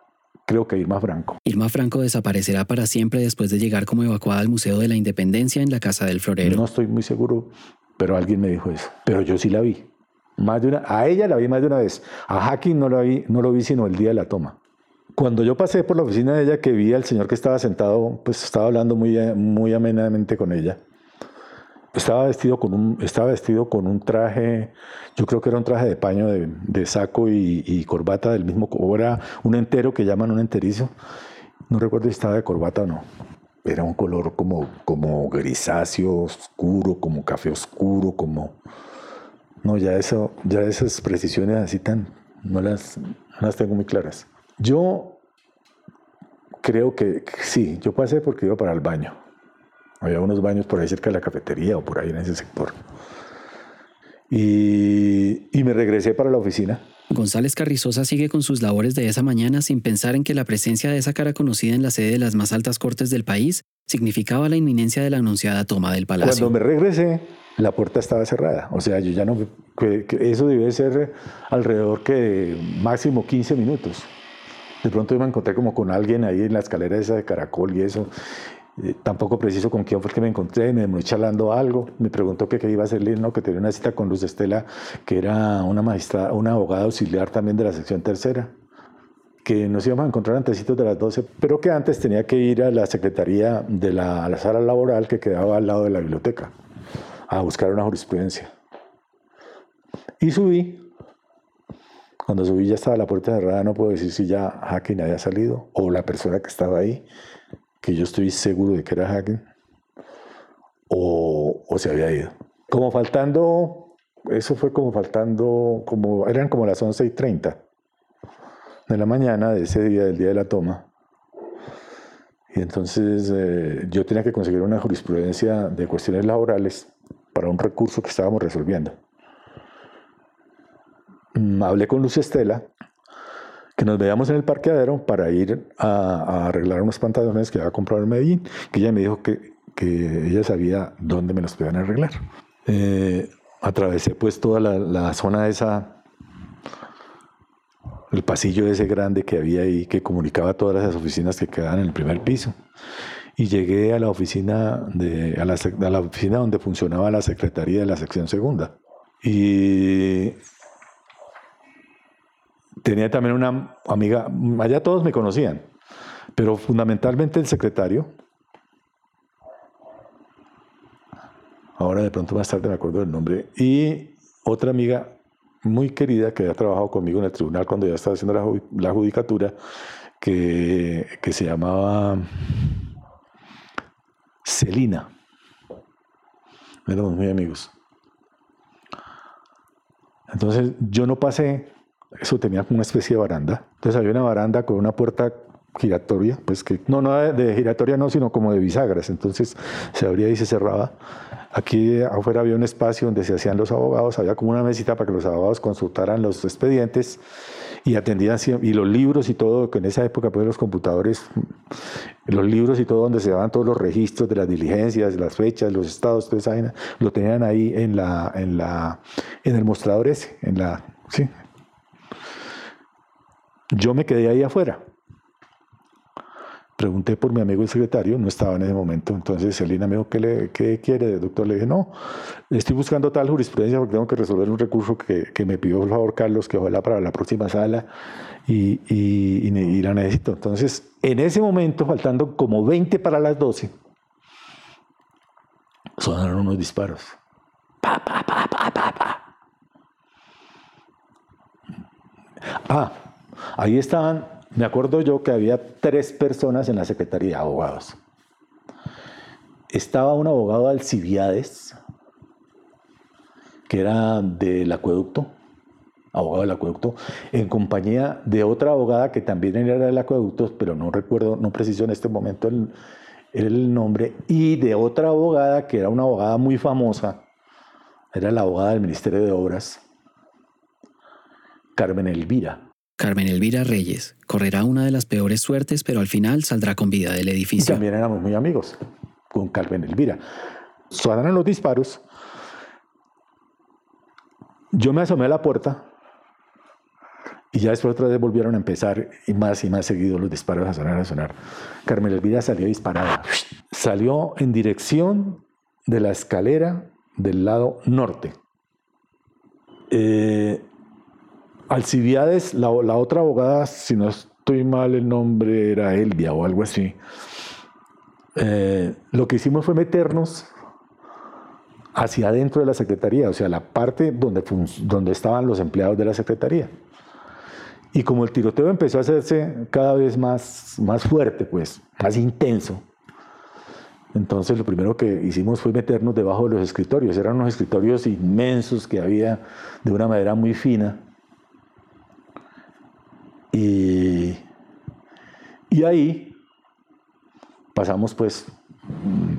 creo que Irma Franco. Irma Franco desaparecerá para siempre después de llegar como evacuada al Museo de la Independencia en la Casa del Florero. No estoy muy seguro, pero alguien me dijo eso. Pero yo sí la vi. Más de una, a ella la vi más de una vez. A Hacking no, la vi, no lo vi sino el día de la toma. Cuando yo pasé por la oficina de ella, que vi al señor que estaba sentado, pues estaba hablando muy, muy amenamente con ella. Estaba vestido con un, estaba vestido con un traje, yo creo que era un traje de paño de, saco y, corbata del mismo, o era un entero que llaman un enterizo. No recuerdo si estaba de corbata o no. Era un color como, como grisáceo, oscuro, como café oscuro, como, no, ya eso, ya esas precisiones así tan, no las, las tengo muy claras. Yo creo que, sí, yo pasé porque iba para el baño. Había unos baños por ahí cerca de la cafetería o por ahí en ese sector. Y, y me regresé para la oficina. González Carrizosa sigue con sus labores de esa mañana sin pensar en que la presencia de esa cara conocida en la sede de las más altas cortes del país significaba la inminencia de la anunciada toma del palacio. Cuando me regresé, la puerta estaba cerrada. O sea, yo ya no... eso debe ser alrededor que máximo 15 minutos. De pronto yo me encontré como con alguien ahí en la escalera esa de caracol y eso. Eh, tampoco preciso con quién fue que me encontré, me muy charlando algo, me preguntó que qué iba a hacer, no, que tenía una cita con Luz Estela, que era una magistrada, una abogada auxiliar también de la sección tercera, que nos íbamos a encontrar antecitos de las 12, pero que antes tenía que ir a la secretaría de la, la sala laboral que quedaba al lado de la biblioteca a buscar una jurisprudencia. Y subí. Cuando subí ya estaba la puerta cerrada, no puedo decir si ya Hacking había salido o la persona que estaba ahí, que yo estoy seguro de que era Hacking, o, o se había ido. Como faltando, eso fue como faltando, como eran como las 11 y 30 de la mañana de ese día, del día de la toma. Y entonces eh, yo tenía que conseguir una jurisprudencia de cuestiones laborales para un recurso que estábamos resolviendo. Mm, hablé con Luz Estela, que nos veíamos en el parqueadero para ir a, arreglar unos pantalones que había comprado en Medellín, que ella me dijo que, que ella sabía dónde me los podían arreglar. Eh, atravesé pues toda la, la zona esa, el pasillo ese grande que había ahí que comunicaba todas las oficinas que quedaban en el primer piso y llegué a la oficina de, a la, a la oficina donde funcionaba la secretaría de la sección segunda. Y tenía también una amiga, allá todos me conocían, pero fundamentalmente el secretario. Ahora de pronto más tarde me acuerdo del nombre. Y otra amiga muy querida que había trabajado conmigo en el tribunal cuando ya estaba haciendo la, la judicatura, que, que se llamaba Celina. Éramos muy amigos. Entonces yo no pasé, eso tenía como una especie de baranda. Entonces había una baranda con una puerta giratoria, pues que no, no de giratoria no, sino como de bisagras. Entonces se abría y se cerraba. Aquí afuera había un espacio donde se hacían los abogados, había como una mesita para que los abogados consultaran los expedientes y atendían y los libros y todo, que en esa época pues los computadores, los libros y todo donde se daban todos los registros de las diligencias, las fechas, los estados, toda esa lo tenían ahí en la, en la, en el mostrador ese, en la, sí. Yo me quedé ahí afuera. Pregunté por mi amigo el secretario, no estaba en ese momento. Entonces Celina me dijo, ¿qué, le, qué quiere, doctor? Le dije, no, estoy buscando tal jurisprudencia porque tengo que resolver un recurso que, que me pidió por favor Carlos, que ojalá para la próxima sala y, y, y, la necesito. Entonces, en ese momento, faltando como 20 para las 12, sonaron unos disparos. Pa, pa, pa, pa, pa, pa. Ah, ahí estaban Me acuerdo yo que había tres personas en la Secretaría, abogados. Estaba un abogado de Alcibiades, que era del acueducto, abogado del acueducto, en compañía de otra abogada que también era del acueducto, pero no recuerdo, no preciso en este momento el, el nombre, y de otra abogada que era una abogada muy famosa, era la abogada del Ministerio de Obras, Carmen Elvira. Carmen Elvira Reyes correrá una de las peores suertes, pero al final saldrá con vida del edificio. también éramos muy amigos con Carmen Elvira. Sonaron los disparos. Yo me asomé a la puerta y ya después otra vez volvieron a empezar y más y más seguidos los disparos a sonar, a sonar. Carmen Elvira salió disparada. Salió en dirección de la escalera del lado norte. Eh, Alcibiades, la, la, otra abogada, si no estoy mal, el nombre era Elvia o algo así. Eh, lo que hicimos fue meternos hacia adentro de la secretaría, o sea, la parte donde, donde estaban los empleados de la secretaría. Y como el tiroteo empezó a hacerse cada vez más, más fuerte, pues, más intenso, entonces lo primero que hicimos fue meternos debajo de los escritorios. Eran unos escritorios inmensos que había de una madera muy fina. Y, ahí pasamos pues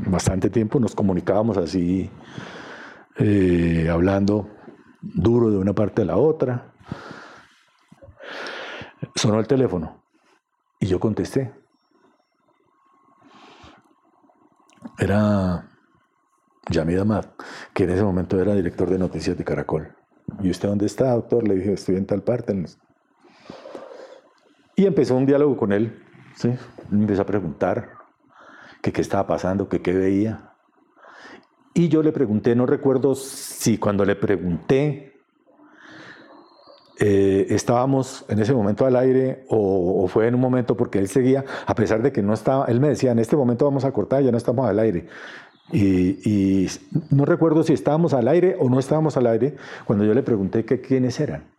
bastante tiempo, nos comunicábamos así, eh, hablando duro de una parte a la otra. Sonó el teléfono y yo contesté. Era Yamid Amad, que en ese momento era director de noticias de Caracol. ¿Y usted dónde está, doctor? Le dije, estoy en tal parte. Y empezó un diálogo con él. ¿sí? Empezó a preguntar que qué estaba pasando, que qué veía. Y yo le pregunté, no recuerdo si cuando le pregunté eh, estábamos en ese momento al aire o, fue en un momento porque él seguía, a pesar de que no estaba, él me decía, en este momento vamos a cortar, ya no estamos al aire. Y, y no recuerdo si estábamos al aire o no estábamos al aire cuando yo le pregunté que quiénes eran.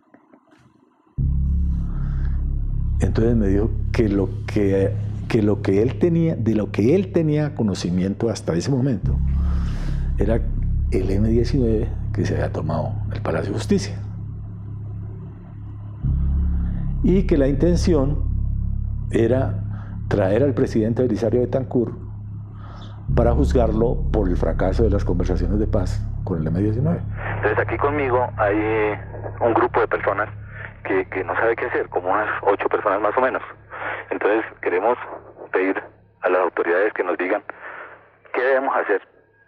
Entonces me dijo que lo que, que lo que él tenía, de lo que él tenía conocimiento hasta ese momento, era el M19 que se había tomado el Palacio de Justicia y que la intención era traer al presidente Belisario Betancourt para juzgarlo por el fracaso de las conversaciones de paz con el M-19. Entonces aquí conmigo hay un grupo de personas que, que no sabe qué hacer, como unas ocho personas más o menos. Entonces queremos pedir a las autoridades que nos digan qué debemos hacer,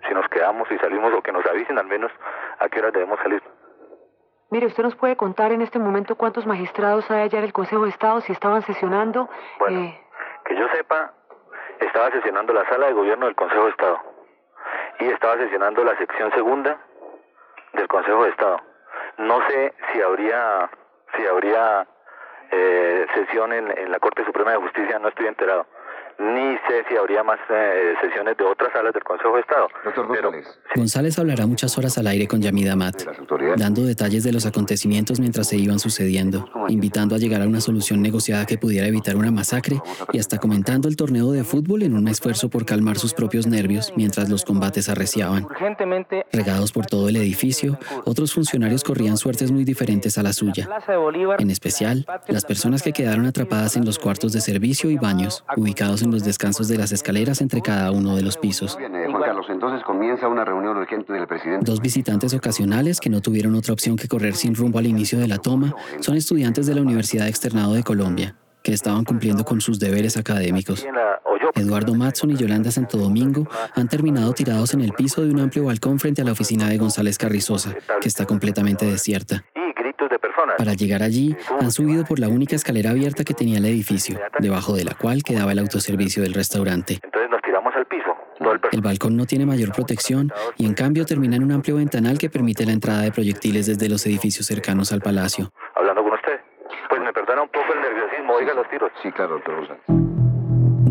si nos quedamos, si salimos o que nos avisen al menos a qué hora debemos salir. Mire, ¿usted nos puede contar en este momento cuántos magistrados hay allá en el Consejo de Estado, si estaban sesionando? Bueno, eh... que yo sepa, estaba sesionando la sala de gobierno del Consejo de Estado y estaba sesionando la sección segunda del Consejo de Estado. No sé si habría, si habría eh, sesión en, en la Corte Suprema de Justicia, no estoy enterado ni sé si habría más eh, sesiones de otras salas del Consejo de Estado. Doctor González. González hablará muchas horas al aire con Yamida Amat, dando detalles de los acontecimientos mientras se iban sucediendo, invitando a llegar a una solución negociada que pudiera evitar una masacre y hasta comentando el torneo de fútbol en un esfuerzo por calmar sus propios nervios mientras los combates arreciaban. Regados por todo el edificio, otros funcionarios corrían suertes muy diferentes a la suya. En especial, las personas que quedaron atrapadas en los cuartos de servicio y baños, ubicados en los descansos de las escaleras entre cada uno de los pisos. Juan Carlos, entonces comienza una reunión urgente del presidente. Dos visitantes ocasionales que no tuvieron otra opción que correr sin rumbo al inicio de la toma son estudiantes de la Universidad Externado de Colombia, que estaban cumpliendo con sus deberes académicos. Eduardo Matson y Yolanda Santo Domingo han terminado tirados en el piso de un amplio balcón frente a la oficina de González Carrizosa, que está completamente desierta. Para llegar allí, han subido por la única escalera abierta que tenía el edificio, debajo de la cual quedaba el autoservicio del restaurante. Entonces nos tiramos al piso. El balcón no tiene mayor protección y en cambio termina en un amplio ventanal que permite la entrada de proyectiles desde los edificios cercanos al palacio. Hablando con usted. Pues me perdona un poco el nerviosismo, oiga los tiros. Sí, claro, doctor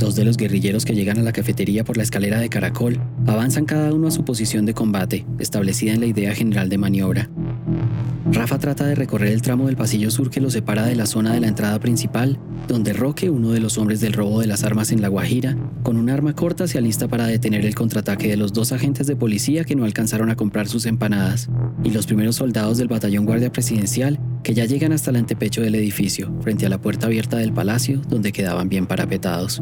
Dos de los guerrilleros que llegan a la cafetería por la escalera de caracol avanzan cada uno a su posición de combate, establecida en la idea general de maniobra. Rafa trata de recorrer el tramo del pasillo sur que lo separa de la zona de la entrada principal, donde Roque, uno de los hombres del robo de las armas en La Guajira, con un arma corta se alista para detener el contraataque de los dos agentes de policía que no alcanzaron a comprar sus empanadas, y los primeros soldados del batallón guardia presidencial que ya llegan hasta el antepecho del edificio, frente a la puerta abierta del palacio, donde quedaban bien parapetados.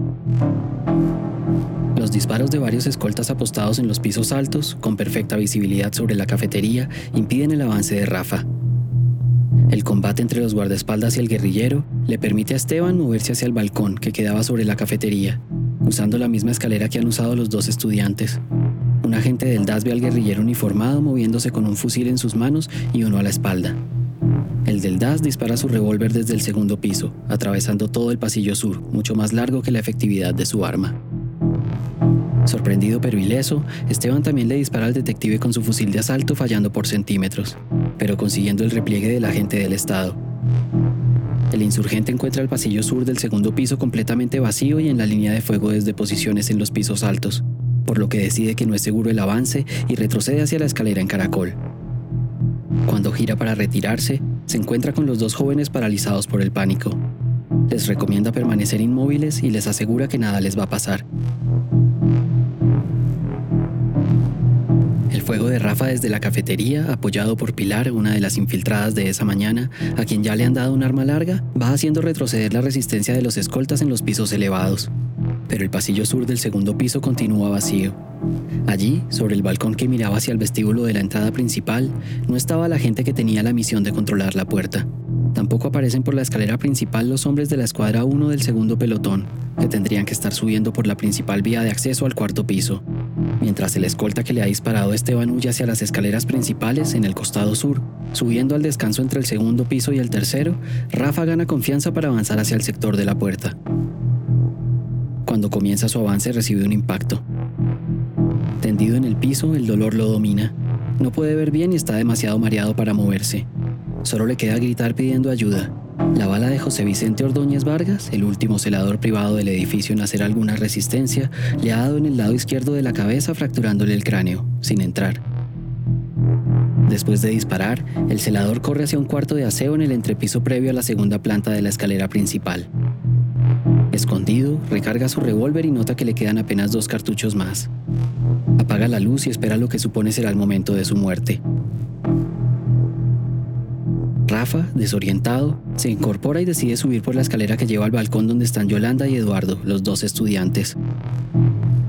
Los disparos de varios escoltas apostados en los pisos altos, con perfecta visibilidad sobre la cafetería, impiden el avance de Rafa. El combate entre los guardaespaldas y el guerrillero le permite a Esteban moverse hacia el balcón que quedaba sobre la cafetería, usando la misma escalera que han usado los dos estudiantes. Un agente del DAS ve al guerrillero uniformado moviéndose con un fusil en sus manos y uno a la espalda. El del DAS dispara su revólver desde el segundo piso, atravesando todo el pasillo sur, mucho más largo que la efectividad de su arma. Sorprendido pero ileso, Esteban también le dispara al detective con su fusil de asalto fallando por centímetros, pero consiguiendo el repliegue del agente del Estado. El insurgente encuentra el pasillo sur del segundo piso completamente vacío y en la línea de fuego desde posiciones en los pisos altos, por lo que decide que no es seguro el avance y retrocede hacia la escalera en caracol. Cuando gira para retirarse, se encuentra con los dos jóvenes paralizados por el pánico. Les recomienda permanecer inmóviles y les asegura que nada les va a pasar. Fuego de Rafa desde la cafetería, apoyado por Pilar, una de las infiltradas de esa mañana, a quien ya le han dado un arma larga, va haciendo retroceder la resistencia de los escoltas en los pisos elevados. Pero el pasillo sur del segundo piso continúa vacío. Allí, sobre el balcón que miraba hacia el vestíbulo de la entrada principal, no estaba la gente que tenía la misión de controlar la puerta. Tampoco aparecen por la escalera principal los hombres de la escuadra 1 del segundo pelotón, que tendrían que estar subiendo por la principal vía de acceso al cuarto piso. Mientras el escolta que le ha disparado Esteban huye hacia las escaleras principales en el costado sur, subiendo al descanso entre el segundo piso y el tercero, Rafa gana confianza para avanzar hacia el sector de la puerta. Cuando comienza su avance recibe un impacto. Tendido en el piso, el dolor lo domina. No puede ver bien y está demasiado mareado para moverse. Solo le queda gritar pidiendo ayuda. La bala de José Vicente Ordóñez Vargas, el último celador privado del edificio en hacer alguna resistencia, le ha dado en el lado izquierdo de la cabeza fracturándole el cráneo, sin entrar. Después de disparar, el celador corre hacia un cuarto de aseo en el entrepiso previo a la segunda planta de la escalera principal. Escondido, recarga su revólver y nota que le quedan apenas dos cartuchos más. Apaga la luz y espera lo que supone será el momento de su muerte. Rafa, desorientado, se incorpora y decide subir por la escalera que lleva al balcón donde están Yolanda y Eduardo, los dos estudiantes.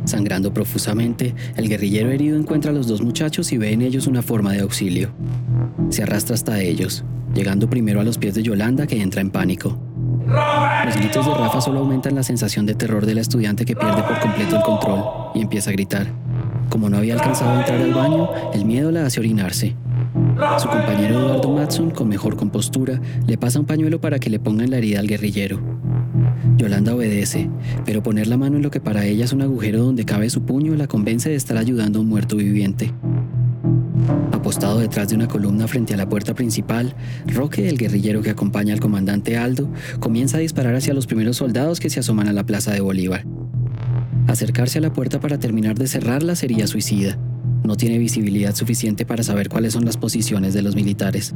Sangrando profusamente, el guerrillero herido encuentra a los dos muchachos y ve en ellos una forma de auxilio. Se arrastra hasta ellos, llegando primero a los pies de Yolanda que entra en pánico. Los gritos de Rafa solo aumentan la sensación de terror de la estudiante que pierde por completo el control y empieza a gritar. Como no había alcanzado a entrar al baño, el miedo la hace orinarse. Su compañero Eduardo Matson, con mejor compostura, le pasa un pañuelo para que le pongan la herida al guerrillero. Yolanda obedece, pero poner la mano en lo que para ella es un agujero donde cabe su puño la convence de estar ayudando a un muerto viviente. Apostado detrás de una columna frente a la puerta principal, Roque, el guerrillero que acompaña al comandante Aldo, comienza a disparar hacia los primeros soldados que se asoman a la plaza de Bolívar. Acercarse a la puerta para terminar de cerrarla sería suicida. No tiene visibilidad suficiente para saber cuáles son las posiciones de los militares.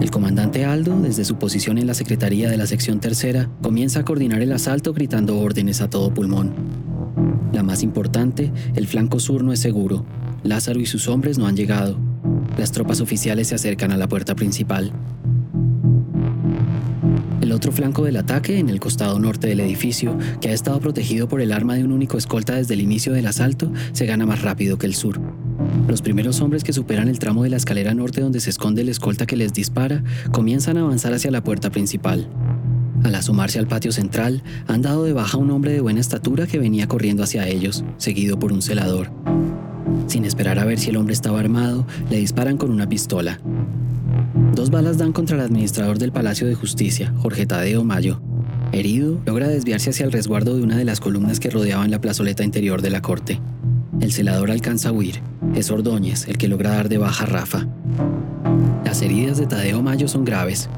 El comandante Aldo, desde su posición en la Secretaría de la Sección Tercera, comienza a coordinar el asalto gritando órdenes a todo pulmón. La más importante, el flanco sur no es seguro. Lázaro y sus hombres no han llegado. Las tropas oficiales se acercan a la puerta principal. El otro flanco del ataque, en el costado norte del edificio, que ha estado protegido por el arma de un único escolta desde el inicio del asalto, se gana más rápido que el sur. Los primeros hombres que superan el tramo de la escalera norte donde se esconde el escolta que les dispara, comienzan a avanzar hacia la puerta principal. Al asomarse al patio central, han dado de baja un hombre de buena estatura que venía corriendo hacia ellos, seguido por un celador. Sin esperar a ver si el hombre estaba armado, le disparan con una pistola. Dos balas dan contra el administrador del Palacio de Justicia, Jorge Tadeo Mayo. Herido, logra desviarse hacia el resguardo de una de las columnas que rodeaban la plazoleta interior de la corte. El celador alcanza a huir. Es Ordóñez el que logra dar de baja a Rafa. Las heridas de Tadeo Mayo son graves.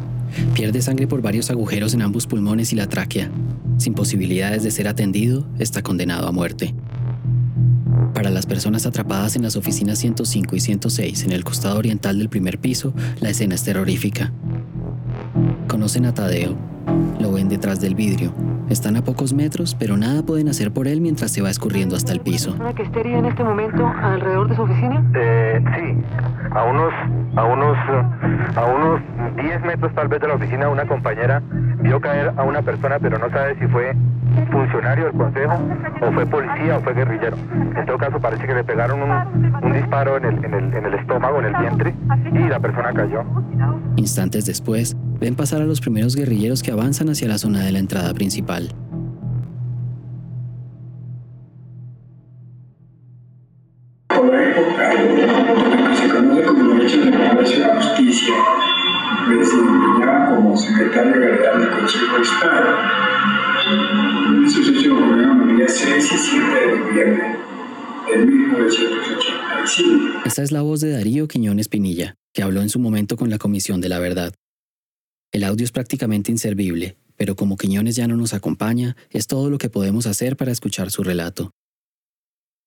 Pierde sangre por varios agujeros en ambos pulmones y la tráquea. Sin posibilidades de ser atendido, está condenado a muerte. Para las personas atrapadas en las oficinas 105 y 106 en el costado oriental del primer piso, la escena es terrorífica. Conocen a Tadeo. Lo ven detrás del vidrio. Están a pocos metros, pero nada pueden hacer por él mientras se va escurriendo hasta el piso. que esté herida en este momento alrededor de su oficina? Eh, sí, a unos, a unos, a unos 10 metros tal vez de la oficina una compañera vio caer a una persona, pero no sabe si fue funcionario del consejo o fue policía o fue guerrillero. En todo caso parece que le pegaron un, disparo en el, el, en el estómago, en el vientre, y la persona cayó. Instantes después, ven pasar a los primeros guerrilleros que avanzan hacia la zona de la entrada principal. Esta es la voz de Darío Quiñones Pinilla, que habló en su momento con la Comisión de la Verdad. El audio es prácticamente inservible, pero como Quiñones ya no nos acompaña, es todo lo que podemos hacer para escuchar su relato.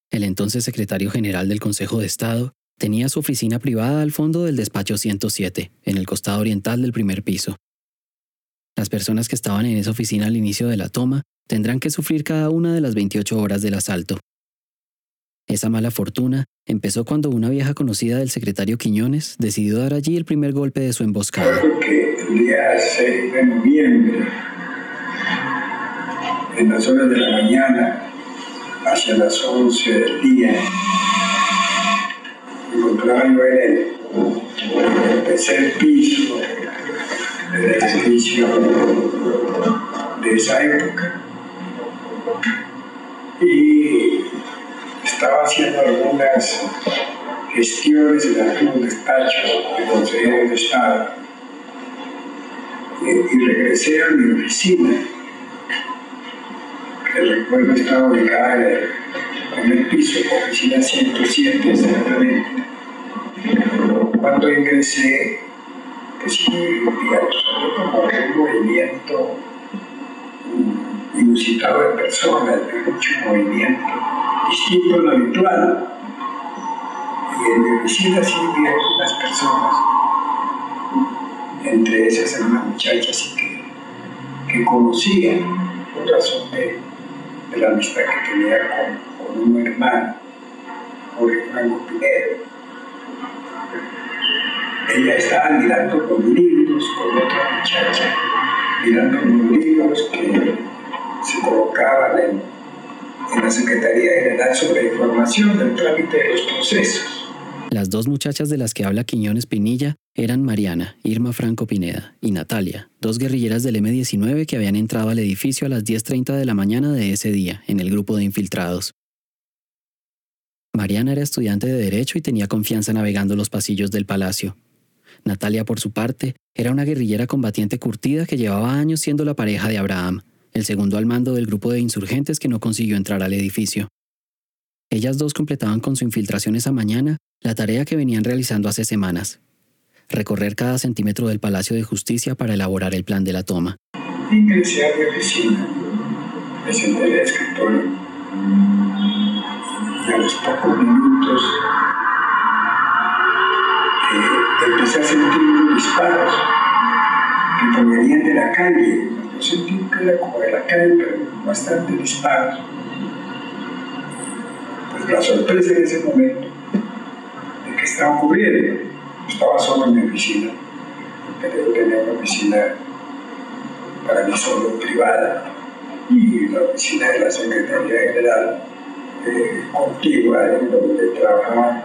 El entonces secretario general del Consejo de Estado tenía su oficina privada al fondo del despacho 107, en el costado oriental del primer piso. Las personas que estaban en esa oficina al inicio de la toma tendrán que sufrir cada una de las 28 horas del asalto. Esa mala fortuna empezó cuando una vieja conocida del secretario Quiñones decidió dar allí el primer golpe de su emboscada. que el día 6 de noviembre, en las horas de la mañana, hacia las 11 del día, me encontraba yo en el, en el tercer piso del edificio de esa época. Y estaba haciendo algunas gestiones en algunos despachos de consejeros de Estado y, y regresé a mi oficina, que recuerdo estaba ubicada en el piso, oficina 107 exactamente. Cuando ingresé, pues vi como un movimiento inusitado de personas, vi mucho movimiento, distinto a lo habitual. Y en sí vi algunas personas entre esas una muchacha así que, que conocía por razón de, la amistad que tenía con, un hermano, Jorge Franco Pinero. Ella estaba mirando los libros con otra muchacha, mirando los libros que se colocaban en, en la Secretaría General sobre información del trámite de los procesos. Las dos muchachas de las que habla Quiñones Pinilla eran Mariana, Irma Franco Pineda, y Natalia, dos guerrilleras del M-19 que habían entrado al edificio a las 10.30 de la mañana de ese día, en el grupo de infiltrados. Mariana era estudiante de Derecho y tenía confianza navegando los pasillos del palacio. Natalia, por su parte, era una guerrillera combatiente curtida que llevaba años siendo la pareja de Abraham, el segundo al mando del grupo de insurgentes que no consiguió entrar al edificio. Ellas dos completaban con su infiltración esa mañana la tarea que venían realizando hace semanas, recorrer cada centímetro del Palacio de Justicia para elaborar el plan de la toma. Y a los pocos minutos eh, empecé a sentir disparos que provenían de la calle. Yo sentí que era como de la calle, pero bastante disparos. Pues la sorpresa en ese momento de que estaba ocurriendo estaba solo en mi oficina, porque yo tenía una oficina para mí solo privada y la oficina de la Secretaría General eh, contigua en donde trabajaban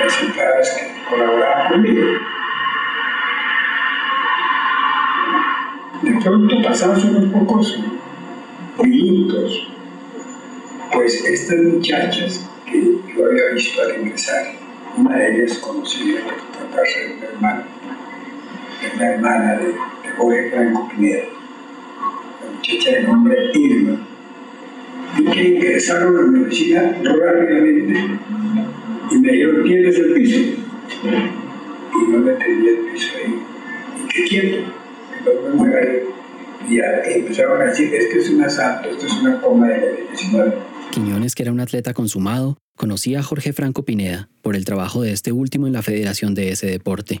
las empleadas que colaboraban conmigo. De pronto pasados unos pocos minutos, pues estas muchachas que yo había visto al ingresar, una de ellas conocida por tratarse de una hermana, de una hermana de, de Jorge Franco Pineda, la muchacha de nombre Irma, y que ingresaron a mi oficina rápidamente y me dijeron, ¿tienes el piso? Y no me tenía el piso ahí. Y qué quieto, decir, esto es esto es una de la 19. Quiñones, que era un atleta consumado, conocía a Jorge Franco Pineda por el trabajo de este último en la federación de ese deporte.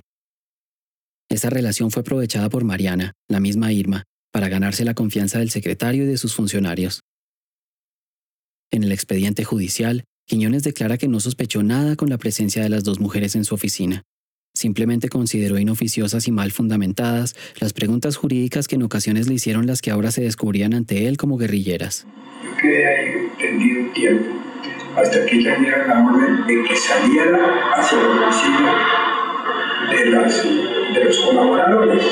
Esa relación fue aprovechada por Mariana, la misma Irma, para ganarse la confianza del secretario y de sus funcionarios. En el expediente judicial, Quiñones declara que no sospechó nada con la presencia de las dos mujeres en su oficina. Simplemente consideró inoficiosas y mal fundamentadas las preguntas jurídicas que en ocasiones le hicieron las que ahora se descubrían ante él como guerrilleras. Yo quedé ahí tendido un tiempo, hasta que ya dieron la orden de que saliera hacia la oficina de, las, de los colaboradores.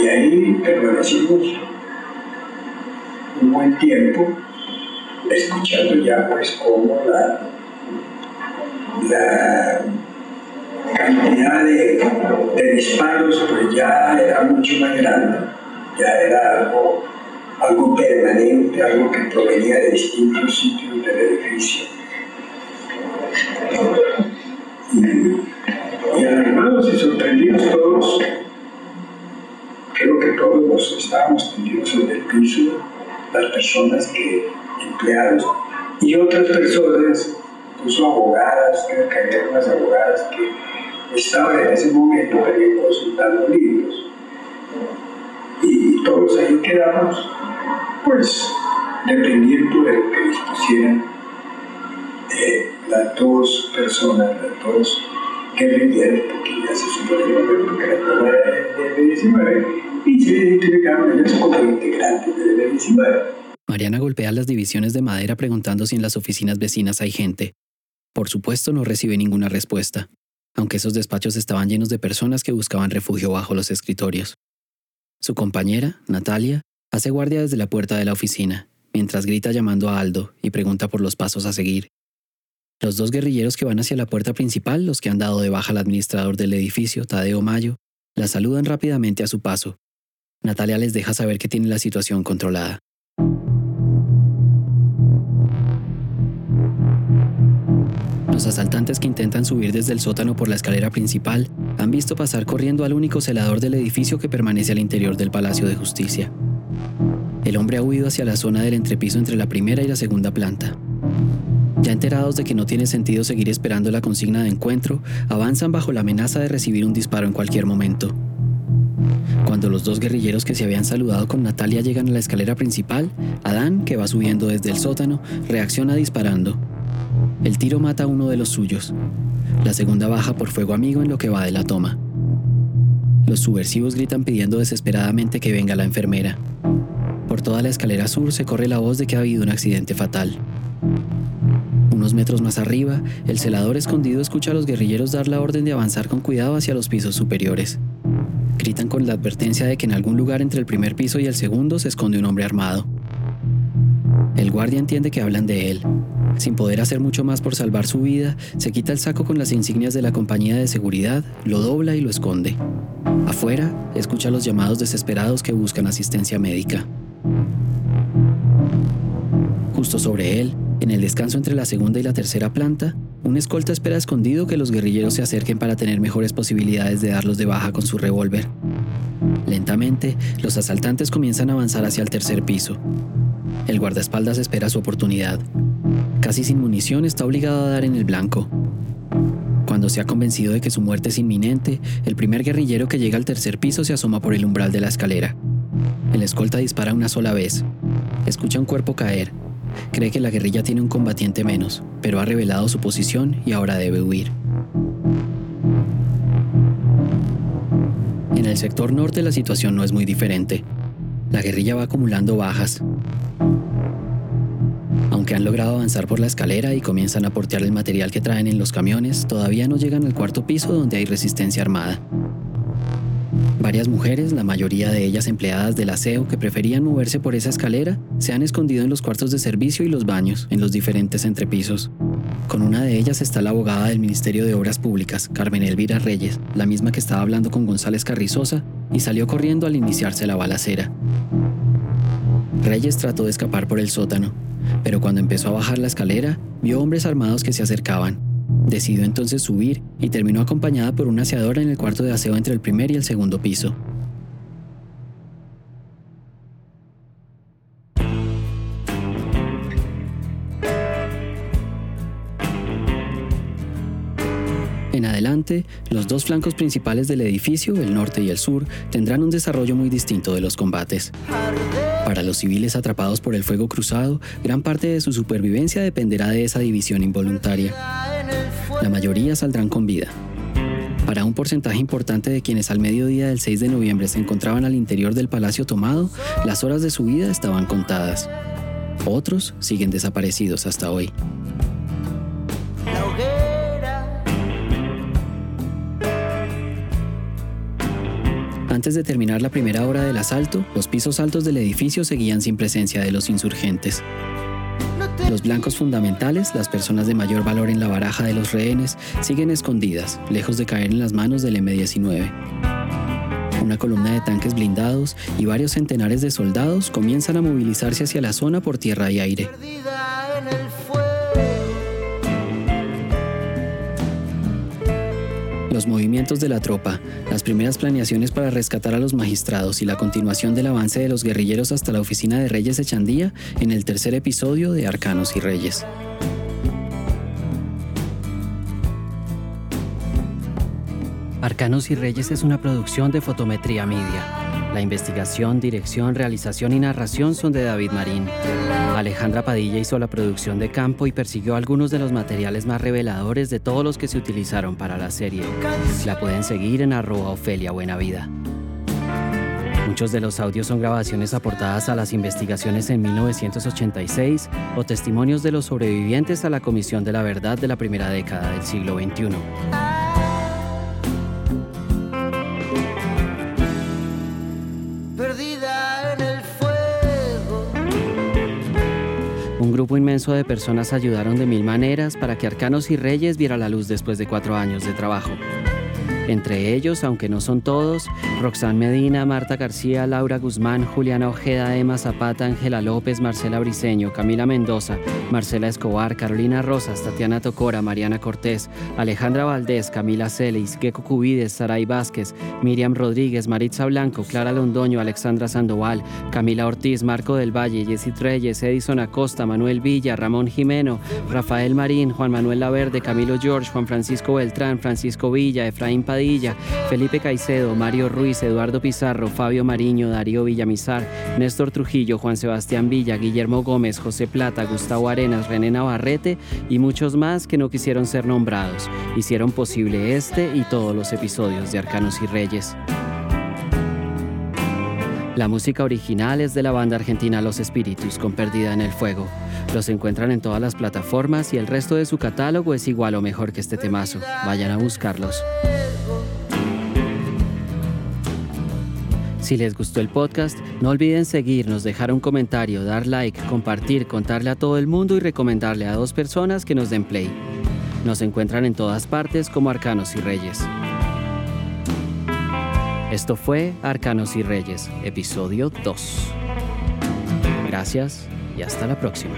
Y ahí permanecimos un buen tiempo, escuchando ya pues cómo la, la cantidad de, de, disparos pues ya era mucho más grande, ya era algo, algo permanente, algo que provenía de distintos sitios del edificio. Y, y alarmados y sorprendidos todos, creo que todos nos estábamos tendidos sobre el piso, las personas que, empleados y otras personas, incluso abogadas, creo que había unas abogadas que estaban en ese momento también consultando libros. Y todos ahí quedamos, pues, dependiendo de lo que dispusieran eh, las dos personas, las dos guerrilleras, porque ya se supone que era toma de, de 19 y se identificaron ellas como integrantes de 19. Mariana golpea las divisiones de madera preguntando si en las oficinas vecinas hay gente. Por supuesto no recibe ninguna respuesta, aunque esos despachos estaban llenos de personas que buscaban refugio bajo los escritorios. Su compañera, Natalia, hace guardia desde la puerta de la oficina, mientras grita llamando a Aldo y pregunta por los pasos a seguir. Los dos guerrilleros que van hacia la puerta principal, los que han dado de baja al administrador del edificio, Tadeo Mayo, la saludan rápidamente a su paso. Natalia les deja saber que tiene la situación controlada. Los asaltantes que intentan subir desde el sótano por la escalera principal han visto pasar corriendo al único celador del edificio que permanece al interior del Palacio de Justicia. El hombre ha huido hacia la zona del entrepiso entre la primera y la segunda planta. Ya enterados de que no tiene sentido seguir esperando la consigna de encuentro, avanzan bajo la amenaza de recibir un disparo en cualquier momento. Cuando los dos guerrilleros que se habían saludado con Natalia llegan a la escalera principal, Adán, que va subiendo desde el sótano, reacciona disparando. El tiro mata a uno de los suyos. La segunda baja por fuego amigo en lo que va de la toma. Los subversivos gritan pidiendo desesperadamente que venga la enfermera. Por toda la escalera sur se corre la voz de que ha habido un accidente fatal. Unos metros más arriba, el celador escondido escucha a los guerrilleros dar la orden de avanzar con cuidado hacia los pisos superiores. Gritan con la advertencia de que en algún lugar entre el primer piso y el segundo se esconde un hombre armado. El guardia entiende que hablan de él. Sin poder hacer mucho más por salvar su vida, se quita el saco con las insignias de la compañía de seguridad, lo dobla y lo esconde. Afuera, escucha los llamados desesperados que buscan asistencia médica. Justo sobre él, en el descanso entre la segunda y la tercera planta, un escolta espera escondido que los guerrilleros se acerquen para tener mejores posibilidades de darlos de baja con su revólver. Lentamente, los asaltantes comienzan a avanzar hacia el tercer piso. El guardaespaldas espera su oportunidad. Casi sin munición está obligado a dar en el blanco. Cuando se ha convencido de que su muerte es inminente, el primer guerrillero que llega al tercer piso se asoma por el umbral de la escalera. El escolta dispara una sola vez. Escucha un cuerpo caer Cree que la guerrilla tiene un combatiente menos, pero ha revelado su posición y ahora debe huir. En el sector norte la situación no es muy diferente. La guerrilla va acumulando bajas. Aunque han logrado avanzar por la escalera y comienzan a portear el material que traen en los camiones, todavía no llegan al cuarto piso donde hay resistencia armada. Varias mujeres, la mayoría de ellas empleadas del aseo que preferían moverse por esa escalera, se han escondido en los cuartos de servicio y los baños, en los diferentes entrepisos. Con una de ellas está la abogada del Ministerio de Obras Públicas, Carmen Elvira Reyes, la misma que estaba hablando con González Carrizosa y salió corriendo al iniciarse la balacera. Reyes trató de escapar por el sótano, pero cuando empezó a bajar la escalera, vio hombres armados que se acercaban Decidió entonces subir y terminó acompañada por una aseadora en el cuarto de aseo entre el primer y el segundo piso. Los dos flancos principales del edificio, el norte y el sur, tendrán un desarrollo muy distinto de los combates. Para los civiles atrapados por el fuego cruzado, gran parte de su supervivencia dependerá de esa división involuntaria. La mayoría saldrán con vida. Para un porcentaje importante de quienes al mediodía del 6 de noviembre se encontraban al interior del palacio tomado, las horas de su vida estaban contadas. Otros siguen desaparecidos hasta hoy. Antes de terminar la primera hora del asalto, los pisos altos del edificio seguían sin presencia de los insurgentes. Los blancos fundamentales, las personas de mayor valor en la baraja de los rehenes, siguen escondidas, lejos de caer en las manos del M-19. Una columna de tanques blindados y varios centenares de soldados comienzan a movilizarse hacia la zona por tierra y aire. Los movimientos de la tropa, las primeras planeaciones para rescatar a los magistrados y la continuación del avance de los guerrilleros hasta la oficina de Reyes de Chandía en el tercer episodio de Arcanos y Reyes. Arcanos y Reyes es una producción de Fotometría Media. La investigación, dirección, realización y narración son de David Marín. Alejandra Padilla hizo la producción de campo y persiguió algunos de los materiales más reveladores de todos los que se utilizaron para la serie. La pueden seguir en arroba Ofelia Buenavida. Muchos de los audios son grabaciones aportadas a las investigaciones en 1986 o testimonios de los sobrevivientes a la Comisión de la Verdad de la primera década del siglo XXI. Grupo inmenso de personas ayudaron de mil maneras para que Arcanos y Reyes viera la luz después de cuatro años de trabajo. Entre ellos, aunque no son todos, Roxanne Medina, Marta García, Laura Guzmán, Juliana Ojeda, Emma Zapata, Ángela López, Marcela Briceño, Camila Mendoza, Marcela Escobar, Carolina Rosas, Tatiana Tocora, Mariana Cortés, Alejandra Valdés, Camila Celis, Gecko Cubides, Saray Vázquez, Miriam Rodríguez, Maritza Blanco, Clara Londoño, Alexandra Sandoval, Camila Ortiz, Marco del Valle, Jessy Treyes, Edison Acosta, Manuel Villa, Ramón Jimeno, Rafael Marín, Juan Manuel Laverde, Camilo George, Juan Francisco Beltrán, Francisco Villa, Efraín Felipe Caicedo, Mario Ruiz, Eduardo Pizarro, Fabio Mariño, Darío Villamizar, Néstor Trujillo, Juan Sebastián Villa, Guillermo Gómez, José Plata, Gustavo Arenas, René Navarrete y muchos más que no quisieron ser nombrados. Hicieron posible este y todos los episodios de Arcanos y Reyes. La música original es de la banda argentina Los Espíritus con Perdida en el Fuego. Los encuentran en todas las plataformas y el resto de su catálogo es igual o mejor que este temazo. Vayan a buscarlos. Si les gustó el podcast, no olviden seguirnos, dejar un comentario, dar like, compartir, contarle a todo el mundo y recomendarle a dos personas que nos den play. Nos encuentran en todas partes como Arcanos y Reyes. Esto fue Arcanos y Reyes, episodio 2. Gracias y hasta la próxima.